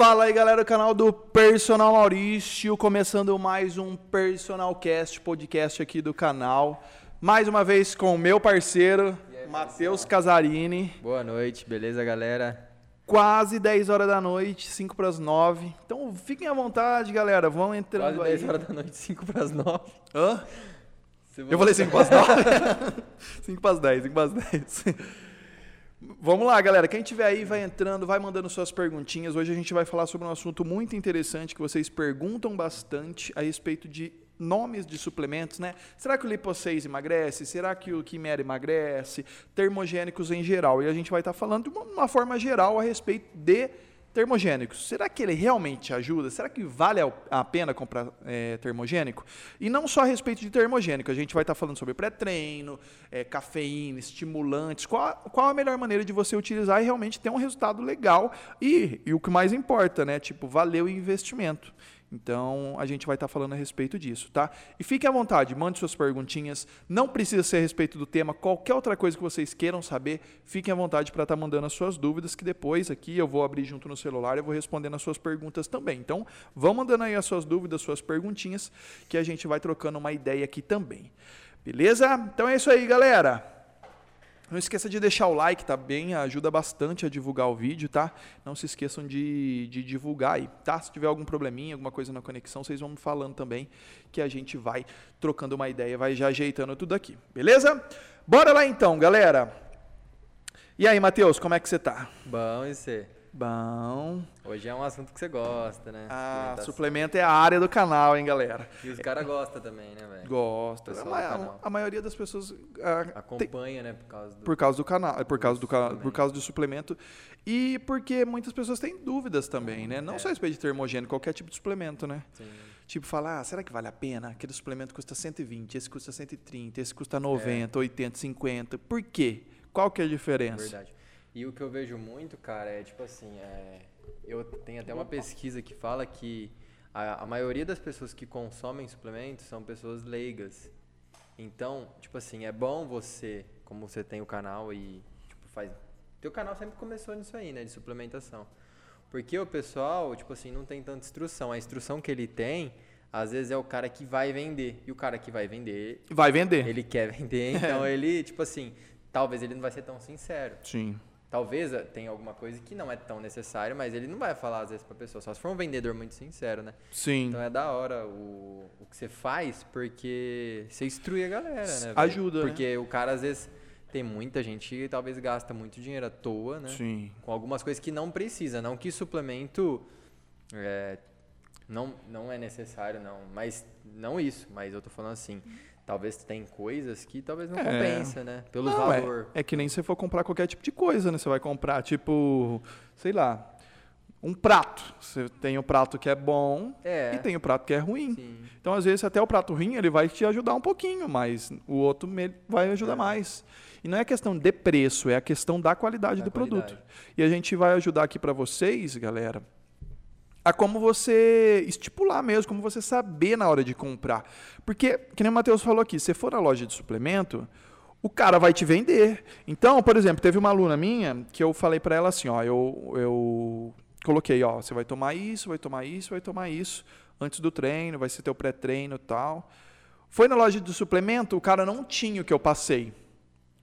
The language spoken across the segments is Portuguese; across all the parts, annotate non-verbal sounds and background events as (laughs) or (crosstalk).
Fala aí, galera do canal do Personal Maurício, começando mais um Personal Cast, podcast aqui do canal. Mais uma vez com o meu parceiro, Matheus Casarini. Boa noite, beleza, galera? Quase 10 horas da noite, 5 para as 9. Então fiquem à vontade, galera. Vão entrando Quase aí. 10 horas da noite, 5 para as 9. Hã? Eu falei 5 para as 9? 5 para as 10, 5 para as 10. Vamos lá, galera. Quem tiver aí, vai entrando, vai mandando suas perguntinhas. Hoje a gente vai falar sobre um assunto muito interessante que vocês perguntam bastante a respeito de nomes de suplementos, né? Será que o Lipo 6 emagrece? Será que o Quimera emagrece? Termogênicos em geral. E a gente vai estar falando de uma, uma forma geral a respeito de termogênicos. Será que ele realmente ajuda? Será que vale a pena comprar é, termogênico? E não só a respeito de termogênico, a gente vai estar falando sobre pré-treino, é, cafeína, estimulantes, qual, qual a melhor maneira de você utilizar e realmente ter um resultado legal e, e o que mais importa, né? Tipo, valeu o investimento. Então, a gente vai estar falando a respeito disso, tá? E fique à vontade, mande suas perguntinhas. Não precisa ser a respeito do tema, qualquer outra coisa que vocês queiram saber, fiquem à vontade para estar mandando as suas dúvidas, que depois aqui eu vou abrir junto no celular e vou respondendo as suas perguntas também. Então, vão mandando aí as suas dúvidas, suas perguntinhas, que a gente vai trocando uma ideia aqui também. Beleza? Então é isso aí, galera. Não esqueça de deixar o like, tá bem? Ajuda bastante a divulgar o vídeo, tá? Não se esqueçam de, de divulgar aí, tá? Se tiver algum probleminha, alguma coisa na conexão, vocês vão me falando também, que a gente vai trocando uma ideia, vai já ajeitando tudo aqui, beleza? Bora lá então, galera! E aí, Matheus, como é que você tá? Bom, e você? Bom. Hoje é um assunto que você gosta, né? Ah, suplemento é a área do canal, hein, galera? E os caras gostam também, né, velho? Gosta. A, a, a, maioria das pessoas a, acompanha, tem, né, por causa do por causa do canal, por causa do, do por causa do suplemento e porque muitas pessoas têm dúvidas também, né? Não é. só a respeito de termogênico, qualquer tipo de suplemento, né? Sim. Tipo, falar, ah, será que vale a pena? Aquele suplemento custa 120, esse custa 130, esse custa 90, é. 80, 50. Por quê? Qual que é a diferença? Verdade. E o que eu vejo muito, cara, é tipo assim, é, eu tenho até uma pesquisa que fala que a, a, maioria das pessoas que consomem suplementos são pessoas leigas. Então, tipo assim, é bom você, como você tem o canal e tipo, faz. Teu canal sempre começou nisso aí, né? De suplementação. Porque o pessoal, tipo assim, não tem tanta instrução. A instrução que ele tem, às vezes é o cara que vai vender. E o cara que vai vender. Vai vender. Ele quer vender, (laughs) então ele, tipo assim, talvez ele não vai ser tão sincero. Sim. Talvez eh, tenha alguma coisa que não é tão necessária, mas ele não vai falar às vezes pra pessoa, só se for um vendedor muito sincero, né? Sim. Então é da hora o, o que você faz, porque você instrui a galera, né? Ajuda. Porque né? o cara às vezes tem muita gente que talvez gasta muito dinheiro à toa, né? Sim. Com algumas coisas que não precisa, não que suplemento é, não, não é necessário, não. Mas não isso, mas eu tô falando assim talvez tem coisas que talvez não é. compensa, né? Pelo não, é. valor. É, é, que nem você for comprar qualquer tipo de coisa, né? Você vai comprar, tipo, sei lá, um prato. Você tem o prato que é bom é. e tem o prato que é ruim. Sim. Então, às vezes, até o prato ruim ele vai te ajudar um pouquinho, mas o outro vai ajudar é. mais. E não é questão de preço, é a questão da qualidade da do qualidade. produto. E a gente vai ajudar aqui para vocês, galera, a como você estipular mesmo, como você saber na hora de comprar. Porque, que nem o Matheus falou aqui, se for na loja de suplemento, o cara vai te vender. Então, por exemplo, teve uma aluna minha que eu falei para ela assim, ó, eu, eu coloquei, ó, você vai tomar isso, vai tomar isso, vai tomar isso antes do treino, vai ser teu pré-treino tal. Foi na loja de suplemento, o cara não tinha o que eu passei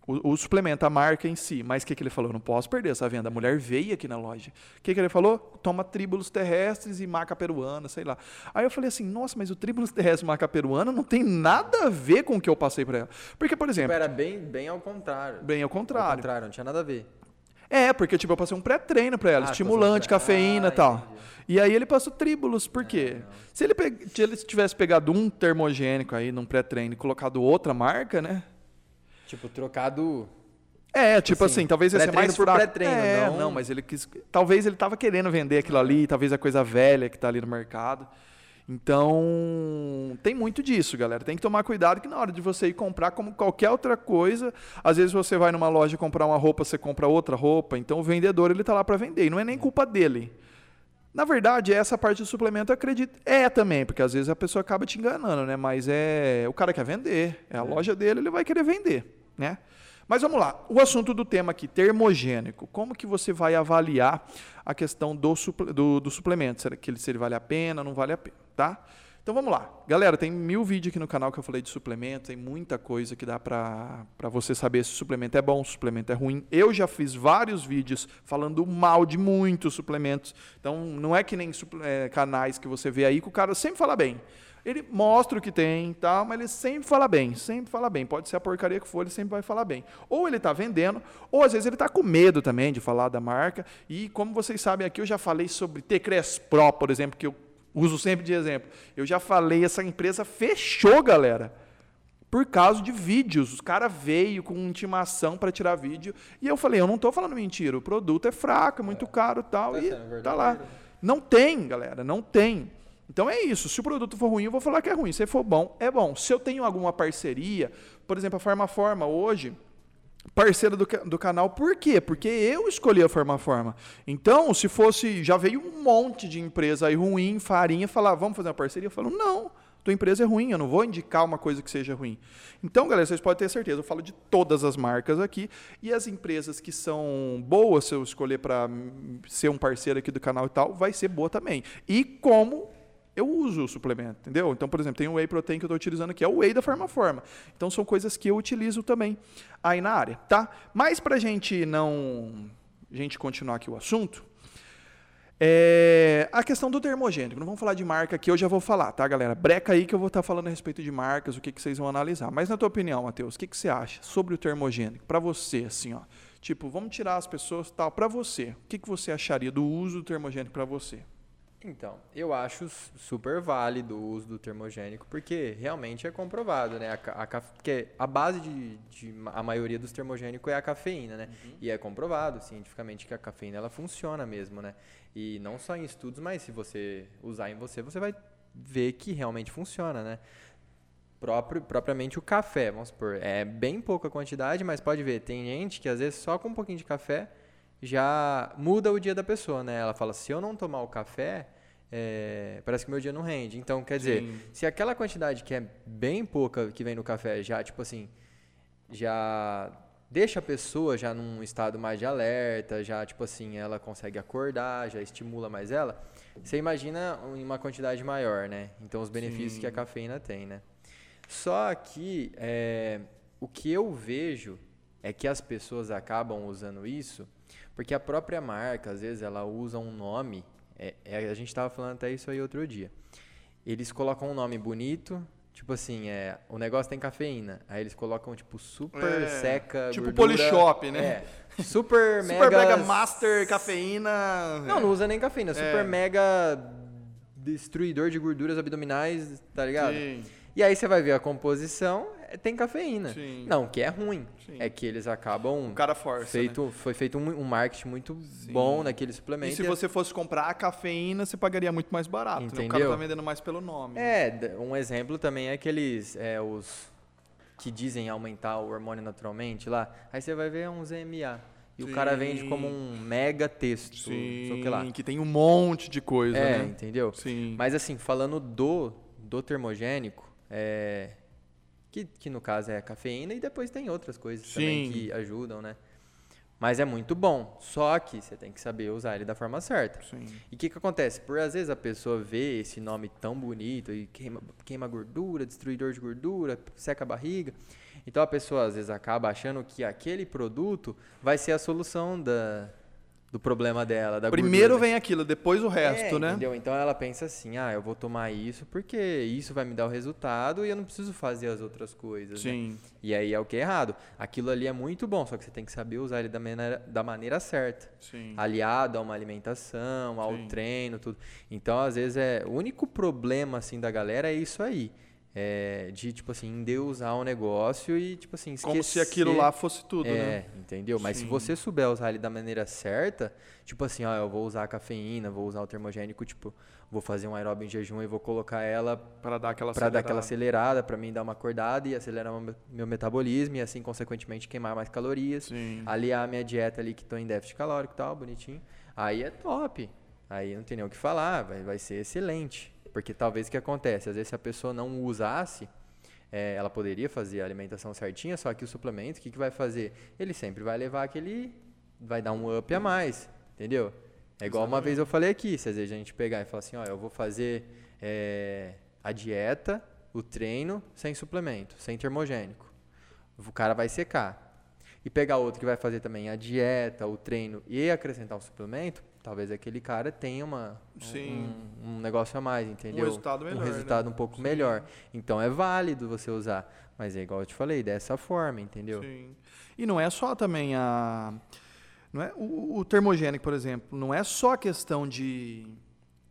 o, o, suplemento, a marca em si. Mas o que, que ele falou? Não posso perder essa venda. A mulher veio aqui na loja. O que, que ele falou? Toma tríbulos terrestres e maca peruana, sei lá. Aí eu falei assim, nossa, mas o tríbulos terrestre e maca peruana não tem nada a ver com o que eu passei para ela. Porque, por exemplo... Tipo, era bem, bem ao contrário. Bem ao contrário. Ao contrário, não tinha nada a ver. É, porque tipo, eu passei um pré-treino para ela, ah, estimulante, cafeína e ah, tal. Entendi. E aí ele passou tríbulos, por quê? Ah, se ele, pe... se ele tivesse pegado um termogênico aí num pré-treino e colocado outra marca, né? Tipo, trocado. É, tipo assim, assim talvez ia ser mais por pré-treino, é, não... não, mas ele quis, talvez ele estava querendo vender aquilo ali, talvez a coisa velha que está ali no mercado. Então, tem muito disso, galera. Tem que tomar cuidado que na hora de você ir comprar, como qualquer outra coisa, às vezes você vai numa loja comprar uma roupa, você compra outra roupa. Então, o vendedor ele está lá para vender. E não é nem culpa dele. Na verdade, essa parte do suplemento, eu acredito, é também, porque às vezes a pessoa acaba te enganando, né? Mas é o cara quer vender, é a é. loja dele, ele vai querer vender, né? Mas vamos lá, o assunto do tema aqui, termogênico. Como que você vai avaliar a questão do, do, do suplemento? Será que ele, se ele vale a pena, não vale a pena, tá? Então vamos lá. Galera, tem mil vídeos aqui no canal que eu falei de suplemento, tem muita coisa que dá para você saber se o suplemento é bom, se o suplemento é ruim. Eu já fiz vários vídeos falando mal de muitos suplementos. Então não é que nem é, canais que você vê aí que o cara sempre fala bem. Ele mostra o que tem, tal, mas ele sempre fala bem, sempre fala bem. Pode ser a porcaria que for, ele sempre vai falar bem. Ou ele está vendendo, ou às vezes ele está com medo também de falar da marca. E como vocês sabem aqui, eu já falei sobre T-Cres Pro, por exemplo, que eu uso sempre de exemplo. Eu já falei, essa empresa fechou, galera. Por causa de vídeos. Os caras veio com intimação para tirar vídeo. E eu falei, eu não estou falando mentira. O produto é fraco, é muito é. caro tal, tá e tá lá. Não tem, galera, não tem. Então é isso. Se o produto for ruim, eu vou falar que é ruim. Se for bom, é bom. Se eu tenho alguma parceria, por exemplo, a Farmaforma hoje, parceira do, do canal. Por quê? Porque eu escolhi a Formaforma. Então, se fosse. Já veio um monte de empresa aí ruim, farinha, falar, vamos fazer uma parceria? Eu falo, não, tua empresa é ruim, eu não vou indicar uma coisa que seja ruim. Então, galera, vocês podem ter certeza, eu falo de todas as marcas aqui e as empresas que são boas, se eu escolher para ser um parceiro aqui do canal e tal, vai ser boa também. E como eu uso o suplemento, entendeu? Então, por exemplo, tem um whey protein que eu estou utilizando aqui, é o whey da Farmaforma. Então, são coisas que eu utilizo também aí na área, tá? Mas para a gente não, gente continuar aqui o assunto, é a questão do termogênico. Não vamos falar de marca aqui, eu já vou falar, tá, galera? Breca aí que eu vou estar tá falando a respeito de marcas, o que, que vocês vão analisar. Mas na tua opinião, Matheus, o que, que você acha sobre o termogênico? Para você, assim, ó. Tipo, vamos tirar as pessoas tal. Para você, o que, que você acharia do uso do termogênico para você? Então, eu acho super válido o uso do termogênico, porque realmente é comprovado, né? A, a, porque a base de, de, a maioria dos termogênicos é a cafeína, né? Uhum. E é comprovado cientificamente que a cafeína ela funciona mesmo, né? E não só em estudos, mas se você usar em você, você vai ver que realmente funciona, né? Próprio, propriamente o café, vamos supor, é bem pouca quantidade, mas pode ver, tem gente que às vezes só com um pouquinho de café já muda o dia da pessoa, né? Ela fala, se eu não tomar o café, é, parece que meu dia não rende. Então, quer dizer, Sim. se aquela quantidade que é bem pouca que vem no café já, tipo assim, já deixa a pessoa já num estado mais de alerta, já, tipo assim, ela consegue acordar, já estimula mais ela, você imagina uma quantidade maior, né? Então, os benefícios Sim. que a cafeína tem, né? Só que é, o que eu vejo é que as pessoas acabam usando isso porque a própria marca, às vezes, ela usa um nome. É, é, a gente estava falando até isso aí outro dia. Eles colocam um nome bonito, tipo assim, é, o negócio tem cafeína. Aí eles colocam, tipo, super é, seca. Tipo gordura, Polishop, né? É, super mega. (laughs) Super mega master cafeína. Não, não usa nem cafeína. Super é. mega destruidor de gorduras abdominais, tá ligado? Sim. E aí você vai ver a composição, tem cafeína. Sim. Não, que é ruim. Sim. É que eles acabam. O cara força. Feito, né? Foi feito um, um marketing muito Sim. bom naquele suplemento. E se você fosse comprar a cafeína, você pagaria muito mais barato. Entendeu? Né? O cara tá vendendo mais pelo nome. É, um exemplo também é aqueles. É, os que dizem aumentar o hormônio naturalmente lá. Aí você vai ver uns EMA. E Sim. o cara vende como um mega texto. Sim, que, lá. que tem um monte de coisa, é, né? entendeu? Sim. Mas assim, falando do, do termogênico, é, que, que no caso é a cafeína, e depois tem outras coisas Sim. também que ajudam, né? Mas é muito bom, só que você tem que saber usar ele da forma certa. Sim. E o que, que acontece? Por às vezes a pessoa vê esse nome tão bonito e queima, queima gordura, destruidor de gordura, seca a barriga. Então a pessoa às vezes acaba achando que aquele produto vai ser a solução da, do problema dela. Da Primeiro gordura. vem aquilo, depois o resto, é, né? Entendeu? Então ela pensa assim: ah, eu vou tomar isso porque isso vai me dar o resultado e eu não preciso fazer as outras coisas. Né? Sim. Né? E aí é o que é errado. Aquilo ali é muito bom, só que você tem que saber usar ele da maneira, da maneira certa. Sim. Aliado a uma alimentação, ao Sim. treino, tudo. Então, às vezes, é o único problema assim da galera é isso aí. É, de, tipo assim, endeusar o um negócio e, tipo assim, esquecer. Como se aquilo lá fosse tudo, é, né? entendeu? Mas Sim. se você souber usar ele da maneira certa, tipo assim, ó, eu vou usar a cafeína, vou usar o termogênico, tipo, vou fazer um aeróbio em jejum e vou colocar ela para dar aquela para dar aquela acelerada, para mim dar uma acordada e acelerar meu, meu metabolismo e assim consequentemente queimar mais calorias, Sim. aliar a minha dieta ali que estou em déficit calórico e tal, bonitinho. Aí é top. Aí não tem nem o que falar, vai, vai ser excelente. Porque talvez o que acontece, às vezes se a pessoa não usasse, é, ela poderia fazer a alimentação certinha, só que o suplemento, o que, que vai fazer? Ele sempre vai levar aquele. vai dar um up a mais, entendeu? É igual Exatamente. uma vez eu falei aqui, se às vezes a gente pegar e falar assim, ó, eu vou fazer é, a dieta, o treino, sem suplemento, sem termogênico. O cara vai secar. E pegar outro que vai fazer também a dieta, o treino e acrescentar um suplemento, talvez aquele cara tenha uma, um, um, negócio a mais, entendeu? Um resultado melhor. Um resultado né? um pouco Sim. melhor. Então é válido você usar. Mas é igual eu te falei, dessa forma, entendeu? Sim. E não é só também a. Não é, o, o termogênico, por exemplo, não é só a questão de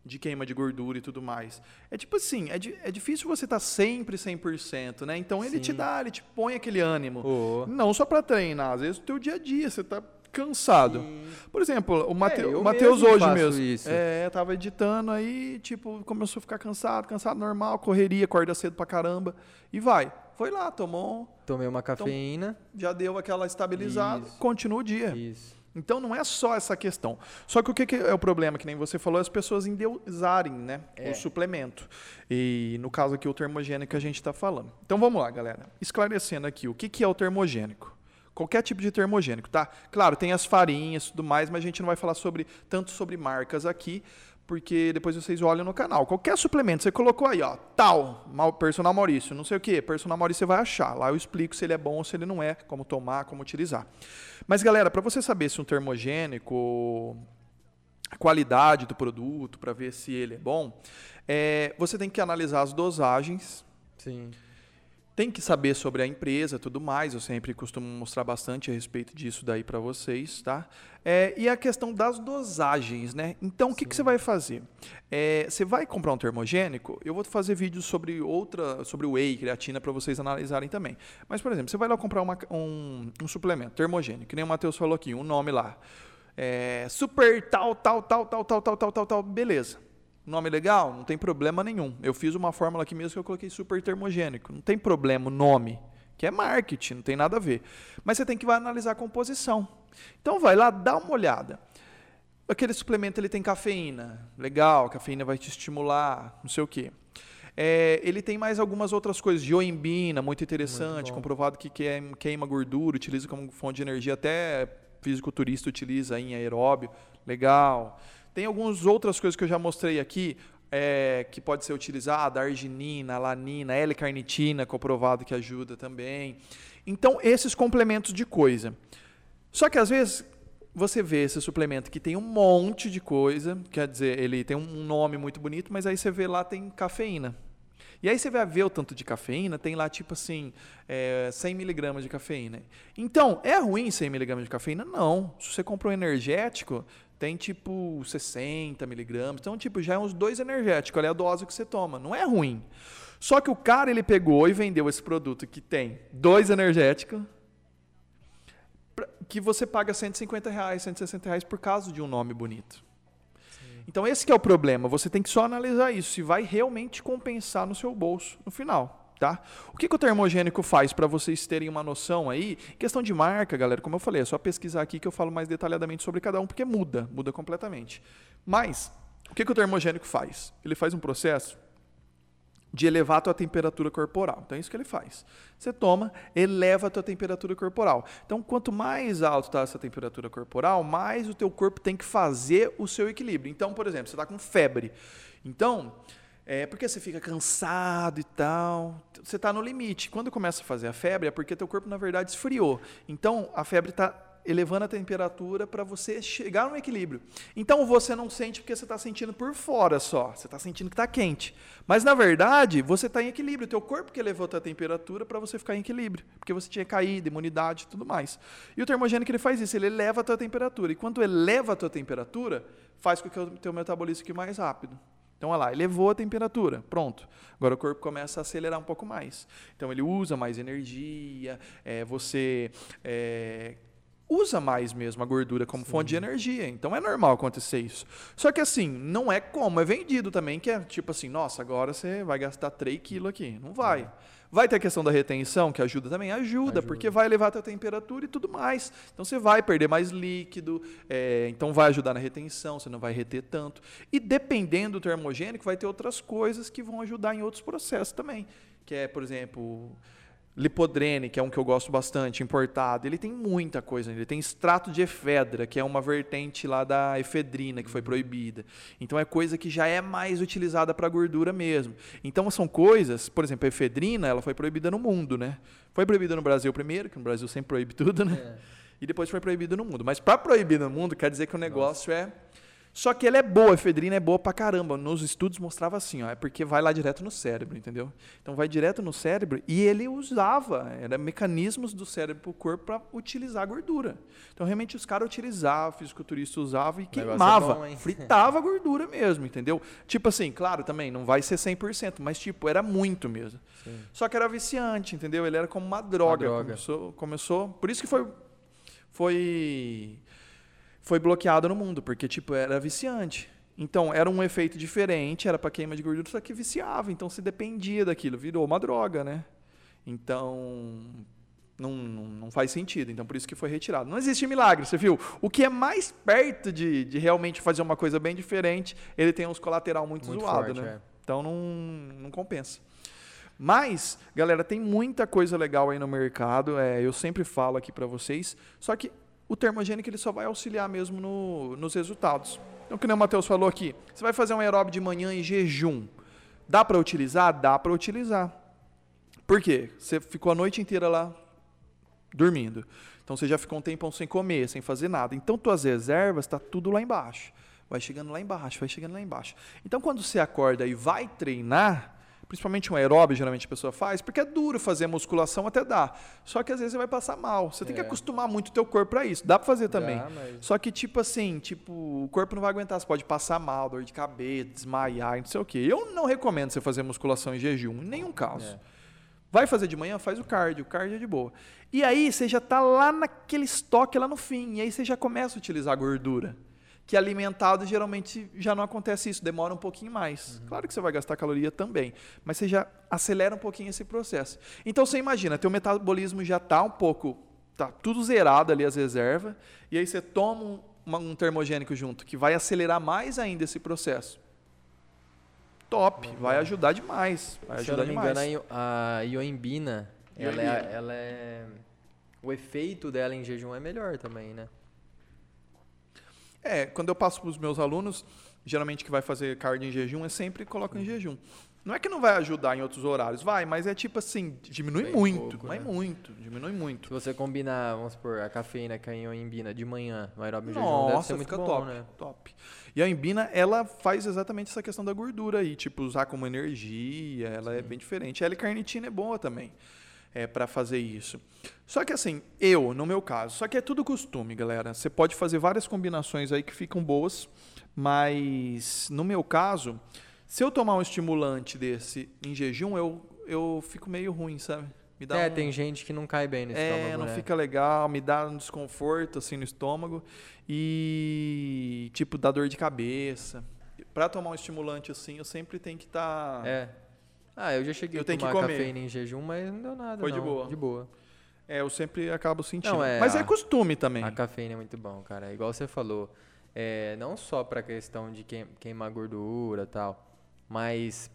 de queima de gordura e tudo mais. É tipo assim, é, di é difícil você estar tá sempre 100%, né? Então ele Sim. te dá, ele te põe aquele ânimo. Oh. Não só para treinar, às vezes no teu dia a dia você tá cansado. Sim. Por exemplo, o, Mate é, o Matheus hoje mesmo. Isso. É, tava editando aí, tipo, começou a ficar cansado, cansado normal, correria, acorda cedo pra caramba e vai. Foi lá, tomou. Tomei uma cafeína. Então, já deu aquela estabilizada, Isso. continua o dia. Isso. Então não é só essa questão. Só que o que, é o problema, que nem você falou, é as pessoas endeusarem né, é. o suplemento. E no caso aqui o termogênico que a gente está falando. Então vamos lá, galera. Esclarecendo aqui, o que, que é o termogênico? Qualquer tipo de termogênico, tá? Claro, tem as farinhas e tudo mais, mas a gente não vai falar sobre tanto sobre marcas aqui, porque depois vocês olham no canal. Qualquer suplemento, você colocou aí, ó, tal, personal Maurício, não sei o que, personal Maurício você vai achar. Lá eu explico se ele é bom ou se ele não é, como tomar, como utilizar. Mas galera, para você saber se um termogênico, a qualidade do produto, para ver se ele é bom, é, você tem que analisar as dosagens. Sim tem que saber sobre a empresa tudo mais. Eu sempre costumo mostrar bastante a respeito disso daí para vocês, tá? É, e a questão das dosagens, né? Então, o que, que você vai fazer? É, você vai comprar um termogênico? Eu vou fazer vídeos sobre outra, sobre o whey, creatina, para vocês analisarem também. Mas, por exemplo, você vai lá comprar uma, um, um suplemento termogênico, que nem o Matheus falou aqui, um nome lá. É, super tal, tal, tal, tal, tal, tal, tal, tal, tal, beleza. Nome legal? Não tem problema nenhum. Eu fiz uma fórmula aqui mesmo que eu coloquei super termogênico. Não tem problema o nome, que é marketing, não tem nada a ver. Mas você tem que vai analisar a composição. Então vai lá, dá uma olhada. Aquele suplemento ele tem cafeína. Legal, cafeína vai te estimular, não sei o quê. É, ele tem mais algumas outras coisas. Joimbina, muito interessante, muito comprovado que queima gordura, utiliza como fonte de energia, até fisiculturista utiliza em aeróbio. Legal. Tem algumas outras coisas que eu já mostrei aqui, é, que pode ser utilizada, arginina, alanina, L-carnitina, comprovado que ajuda também. Então, esses complementos de coisa. Só que às vezes você vê esse suplemento que tem um monte de coisa, quer dizer, ele tem um nome muito bonito, mas aí você vê lá tem cafeína. E aí você vai ver o tanto de cafeína, tem lá tipo assim, é, 100 miligramas de cafeína. Então, é ruim 100 miligramas de cafeína? Não. Se você comprou um energético, tem tipo 60 miligramas. Então, tipo, já é uns dois energéticos. Olha a dose que você toma. Não é ruim. Só que o cara, ele pegou e vendeu esse produto que tem dois energéticos, que você paga 150 reais, 160 reais por causa de um nome bonito. Sim. Então, esse é o problema. Você tem que só analisar isso, se vai realmente compensar no seu bolso no final. Tá? O que, que o termogênico faz para vocês terem uma noção aí? Questão de marca, galera, como eu falei, é só pesquisar aqui que eu falo mais detalhadamente sobre cada um, porque muda, muda completamente. Mas, o que, que o termogênico faz? Ele faz um processo de elevar a tua temperatura corporal. Então é isso que ele faz. Você toma, eleva a tua temperatura corporal. Então quanto mais alto está essa temperatura corporal, mais o teu corpo tem que fazer o seu equilíbrio. Então, por exemplo, você está com febre. Então, é porque você fica cansado e tal. Você está no limite. Quando começa a fazer a febre, é porque teu corpo, na verdade, esfriou. Então, a febre está elevando a temperatura para você chegar no equilíbrio. Então, você não sente porque você está sentindo por fora só. Você está sentindo que está quente. Mas, na verdade, você está em equilíbrio. Teu corpo que elevou a temperatura para você ficar em equilíbrio. Porque você tinha caído, imunidade e tudo mais. E o termogênico, ele faz isso. Ele eleva a tua temperatura. E quando eleva a tua temperatura, faz com que o teu metabolismo fique mais rápido. Então, olha lá, elevou a temperatura, pronto. Agora o corpo começa a acelerar um pouco mais. Então, ele usa mais energia, é, você é, usa mais mesmo a gordura como Sim. fonte de energia. Então, é normal acontecer isso. Só que, assim, não é como, é vendido também, que é tipo assim, nossa, agora você vai gastar 3 quilos aqui. Não vai. É. Vai ter a questão da retenção, que ajuda também? Ajuda, ajuda. porque vai elevar a temperatura e tudo mais. Então você vai perder mais líquido, é, então vai ajudar na retenção, você não vai reter tanto. E dependendo do termogênico, vai ter outras coisas que vão ajudar em outros processos também. que é, por exemplo, Lipodrene, que é um que eu gosto bastante, importado, ele tem muita coisa. Ele tem extrato de efedra, que é uma vertente lá da efedrina, que foi proibida. Então é coisa que já é mais utilizada para gordura mesmo. Então são coisas, por exemplo, a efedrina, ela foi proibida no mundo, né? Foi proibida no Brasil primeiro, que no Brasil sempre proíbe tudo, né? É. E depois foi proibida no mundo. Mas para proibir no mundo, quer dizer que o negócio Nossa. é só que ela é boa, a efedrina é boa pra caramba. Nos estudos mostrava assim, ó, é porque vai lá direto no cérebro, entendeu? Então vai direto no cérebro e ele usava, era mecanismos do cérebro pro corpo para utilizar a gordura. Então realmente os caras utilizavam, o fisiculturista usava e é queimava, é bom, fritava a (laughs) gordura mesmo, entendeu? Tipo assim, claro, também não vai ser 100%, mas tipo, era muito mesmo. Sim. Só que era viciante, entendeu? Ele era como uma droga, uma droga. Começou, começou, por isso que foi foi foi bloqueado no mundo, porque tipo era viciante. Então era um efeito diferente, era para queima de gordura, só que viciava, então se dependia daquilo, virou uma droga, né? Então não, não, não, faz sentido, então por isso que foi retirado. Não existe milagre, você viu? O que é mais perto de, de realmente fazer uma coisa bem diferente, ele tem uns colateral muito, muito zoado, forte, né? É. Então não, não compensa. Mas, galera, tem muita coisa legal aí no mercado. É, eu sempre falo aqui para vocês. Só que o termogênico ele só vai auxiliar mesmo no, nos resultados. Então, como o Matheus falou aqui, você vai fazer um aeróbio de manhã em jejum. Dá para utilizar? Dá para utilizar. Por quê? Você ficou a noite inteira lá dormindo. Então você já ficou um tempão sem comer, sem fazer nada. Então tuas reservas está tudo lá embaixo. Vai chegando lá embaixo, vai chegando lá embaixo. Então quando você acorda e vai treinar, principalmente um aeróbio, geralmente a pessoa faz, porque é duro fazer musculação, até dá. Só que às vezes você vai passar mal. Você é. tem que é. acostumar muito o teu corpo para isso. Dá para fazer também. Dá, mas... Só que tipo assim, tipo, o corpo não vai aguentar, você pode passar mal, dor de cabeça, desmaiar, não sei o quê. Eu não recomendo você fazer musculação em jejum, em nenhum caso. É. Vai fazer de manhã, faz o cardio, o cardio é de boa. E aí você já está lá naquele estoque lá no fim, e aí você já começa a utilizar gordura que alimentado geralmente já não acontece isso, demora um pouquinho mais. Uhum. Claro que você vai gastar caloria também, mas você já acelera um pouquinho esse processo. Então você imagina, teu metabolismo já está um pouco, tá tudo zerado ali as reservas, e aí você toma um, um termogênico junto que vai acelerar mais ainda esse processo. Top, uhum. vai ajudar demais. Vai Se ajudar eu não me demais. engano, a ioimbina, ela é, ela é, o efeito dela em jejum é melhor também, né? É, quando eu passo para os meus alunos, geralmente que vai fazer cardio em jejum, é sempre coloca em jejum. Não é que não vai ajudar em outros horários, vai, mas é tipo assim, diminui Bem muito, pouco, mas né? muito, diminui muito. Se você combinar, vamos supor, a cafeína com a ioimbina de manhã, no aeróbio em jejum, deve ser muito fica bom, top, né? top. E a embina, ela faz exatamente essa questão da gordura aí, tipo, usar como energia, ela é Sim. é bem diferente. A L-carnitina é boa também é, para fazer isso. Só que assim, eu, no meu caso, só que é tudo costume, galera. Você pode fazer várias combinações aí que ficam boas, mas no meu caso, se eu tomar um estimulante desse em jejum, eu, eu fico meio ruim, sabe? é, um... tem gente que não cai bem no é, estômago. É, não né? fica legal, me dá um desconforto assim no estômago e tipo dá dor de cabeça. Para tomar um estimulante assim, eu sempre tenho que estar tá... É. Ah, eu já cheguei eu a tomar cafeína em jejum, mas não deu nada. Foi não. de boa. De boa. É, eu sempre acabo sentindo. Não, é, mas é costume também. A cafeína é muito bom, cara. Igual você falou. É, não só para questão de queimar gordura e tal, mas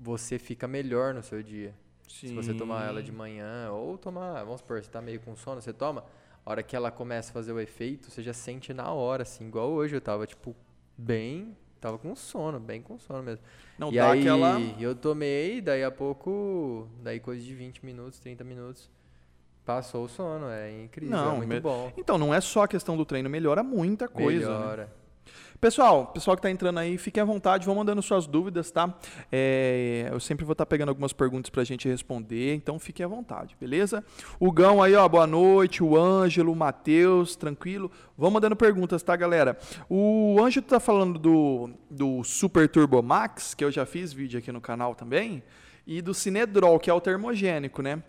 você fica melhor no seu dia. Sim. Se você tomar ela de manhã, ou tomar, vamos supor, você tá meio com sono, você toma, a hora que ela começa a fazer o efeito, você já sente na hora, assim, igual hoje eu tava, tipo, bem Tava com sono, bem com sono mesmo. Não, e dá aí aquela... eu tomei, daí a pouco, daí coisa de 20 minutos, 30 minutos, passou o sono. É incrível, não, é muito me... bom. Então, não é só a questão do treino, melhora muita coisa. Né? Melhora. Né? Pessoal, pessoal que está entrando aí, fiquem à vontade, vão mandando suas dúvidas, tá? É, eu sempre vou estar tá pegando algumas perguntas para a gente responder, então fiquem à vontade, beleza? O Gão aí, ó, boa noite, o Ângelo, o Matheus, tranquilo. Vão mandando perguntas, tá, galera? O Ângelo está falando do, do Super Turbo Max, que eu já fiz vídeo aqui no canal também, e do Cinedrol, que é o termogênico, né?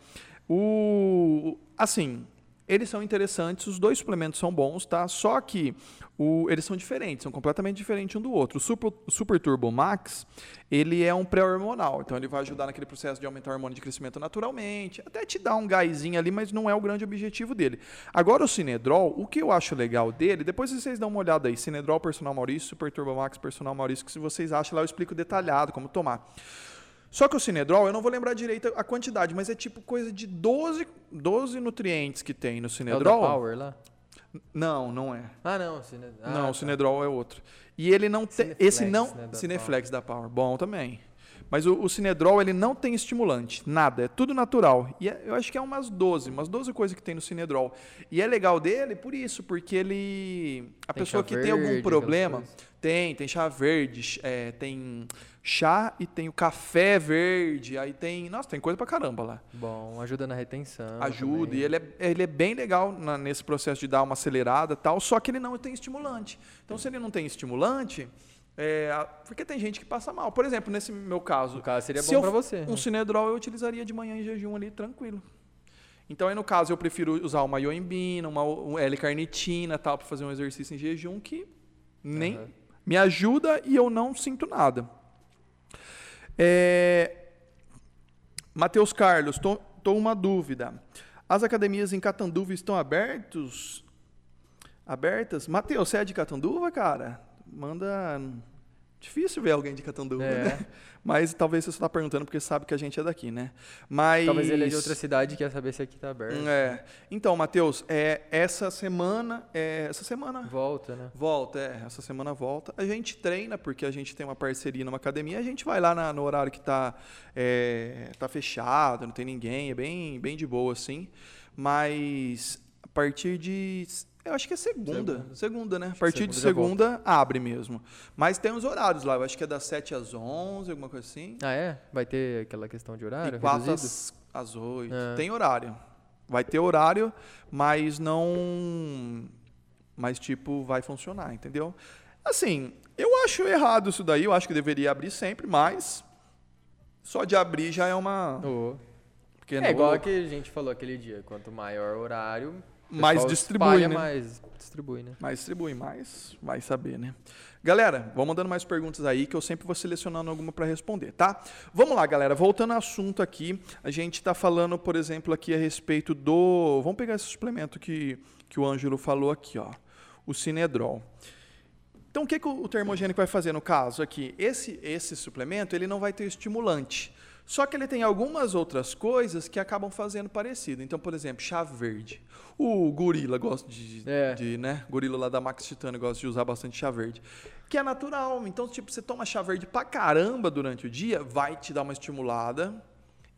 O, assim, eles são interessantes, os dois suplementos são bons, tá? Só que o, eles são diferentes, são completamente diferentes um do outro. O Super, Super Turbo Max, ele é um pré-hormonal, então ele vai ajudar naquele processo de aumentar o hormônio de crescimento naturalmente, até te dar um gásinho ali, mas não é o grande objetivo dele. Agora o Cinedrol, o que eu acho legal dele, depois vocês dão uma olhada aí, Cinedrol Personal Maurício, Super Turbo Max Personal Maurício, que se vocês acham lá eu explico detalhado como tomar. Só que o Cinedrol, eu não vou lembrar direito a quantidade, mas é tipo coisa de 12, 12 nutrientes que tem no É o da Cinedrol. Power lá? Não, não é. Ah, não. Cine... Ah, não, tá. o Cinedrol é outro. E ele não tem. Esse não. né, da Cineflex da Power. Bom também. Mas o, o Cinedrol, ele não tem estimulante, nada, é tudo natural. E é- eu acho que é umas 12, umas 12 coisas que tem no Cinedrol. E é legal dele por isso, porque ele. A Tem pessoa que tem verde, algum aquelas problema. Tem, tem chá verde, é, tem chá e tem o café verde, aí tem. Nossa, tem coisa pra caramba lá. Bom, ajuda na retenção. Ajuda, também. e ele é, ele é bem legal na- nesse processo de dar uma acelerada e tal, só que ele não tem estimulante. Então, se ele não tem estimulante, é, porque tem gente que passa mal. Por exemplo, nesse meu caso, No caso, seria se bom pra você. um Cinedrol eu utilizaria de manhã em jejum ali, tranquilo. Então, aí no caso, eu prefiro usar uma ioimbina, uma um L-carnitina tal, para fazer um exercício em jejum que nem Aham. me ajuda e eu não sinto nada. É... Matheus Carlos, estou uma dúvida. As academias em Catanduva estão abertos? Abertas? Matheus, você é de Catanduva, cara? Manda. Difícil ver alguém de Catanduva, É. né? Mas talvez você está perguntando porque sabe que a gente é daqui, né? Mas. Talvez ele é de outra cidade e quer saber se aqui tá aberto. É. Então, Matheus, é, essa semana. É, essa semana. Volta, né? Volta, é. Essa semana volta. A gente treina, porque a gente tem uma parceria numa academia. A gente vai lá na- no horário que tá, é, tá fechado, não tem ninguém. É bem, bem de boa, assim. Mas a partir de. Eu acho que é segunda. Segunda, né? A partir de segunda já segunda abre mesmo. Mas tem os horários lá. Eu acho que é das 7 às 11, alguma coisa assim. Ah, é? Vai ter aquela questão de horário e 4 reduzido? às, às 8. É. Tem horário. Vai ter horário, mas não. Mas, tipo, vai funcionar, entendeu? Assim, eu acho errado isso daí. Eu acho que deveria abrir sempre, mas. Só de abrir já é uma. Porque É no- igual a que a gente falou aquele dia. Quanto maior o horário, Mais pessoal distribui, né? mais. Distribui, né? Mais distribui, mais vai saber, né? Galera, vão mandando mais perguntas aí que eu sempre vou selecionando alguma para responder, tá? Vamos lá, galera. Voltando ao assunto aqui, a gente está falando, por exemplo, aqui a respeito do. Vamos pegar esse suplemento que, que o Ângelo falou aqui, ó. O Cinedrol. Então, o que, que o termogênico vai fazer no caso aqui? Esse, esse suplemento ele não vai ter estimulante. Só que ele tem algumas outras coisas que acabam fazendo parecido. Então, por exemplo, chá verde. O gorila gosta de, É. de né? Gorila lá da Max Titânio gosta de usar bastante chá verde. Que é natural. Então, tipo, você toma chá verde pra caramba durante o dia, vai te dar uma estimulada.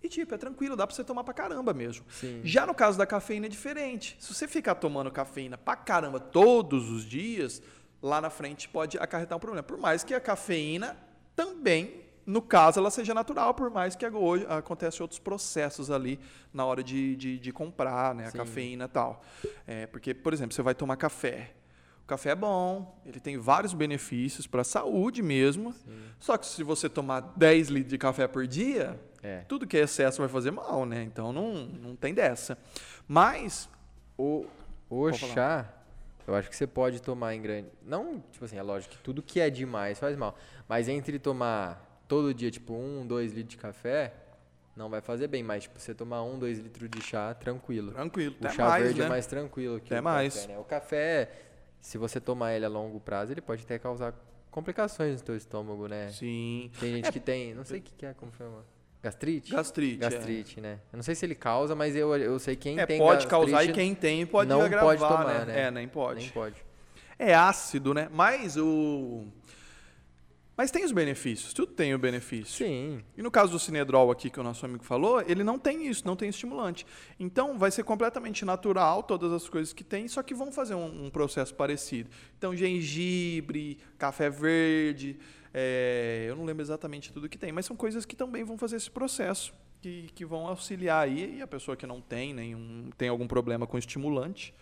E, tipo, é tranquilo, dá pra você tomar pra caramba mesmo. Sim. Já no caso da cafeína é diferente. Se você ficar tomando cafeína pra caramba todos os dias, lá na frente pode acarretar um problema. Por mais que a cafeína também, no caso, ela seja natural, por mais que hoje acontece outros processos ali na hora de, de, de comprar, né? A Sim. cafeína e tal. É, porque, por exemplo, você vai tomar café. O café é bom, ele tem vários benefícios para a saúde mesmo. Só que se você tomar 10 litros de café por dia, É. tudo que é excesso vai fazer mal, né? Então não, não tem dessa. Mas O, o chá, eu acho que você pode tomar em grande. Não, tipo assim, é lógico que tudo que é demais faz mal. Mas entre tomar todo dia, tipo, um, dois litros de café, não vai fazer bem. Mas, tipo, você tomar um, dois litros de chá, tranquilo. tranquilo, O até chá mais, verde né? é mais tranquilo que Até o mais. café, né? O café, se você tomar ele a longo prazo, ele pode até causar complicações no teu estômago, né? Sim. Tem gente que tem, não sei o que, que é, como chama? Gastrite? Gastrite. é. Gastrite, né? Eu não sei se ele causa, mas eu, eu sei quem É, tem pode causar e quem tem pode não agravar, pode tomar, né? né? É, nem pode. Nem pode. É ácido, né? Mas o Mas tem os benefícios, tudo tem o benefício. Sim. E no caso do Cinedrol aqui que o nosso amigo falou, ele não tem isso, não tem estimulante. Então vai ser completamente natural todas as coisas que tem, só que vão fazer um, um processo parecido. Então gengibre, café verde, é, eu não lembro exatamente tudo que tem, mas são coisas que também vão fazer esse processo, que, que vão auxiliar aí e a pessoa que não tem nenhum tem algum problema com estimulante.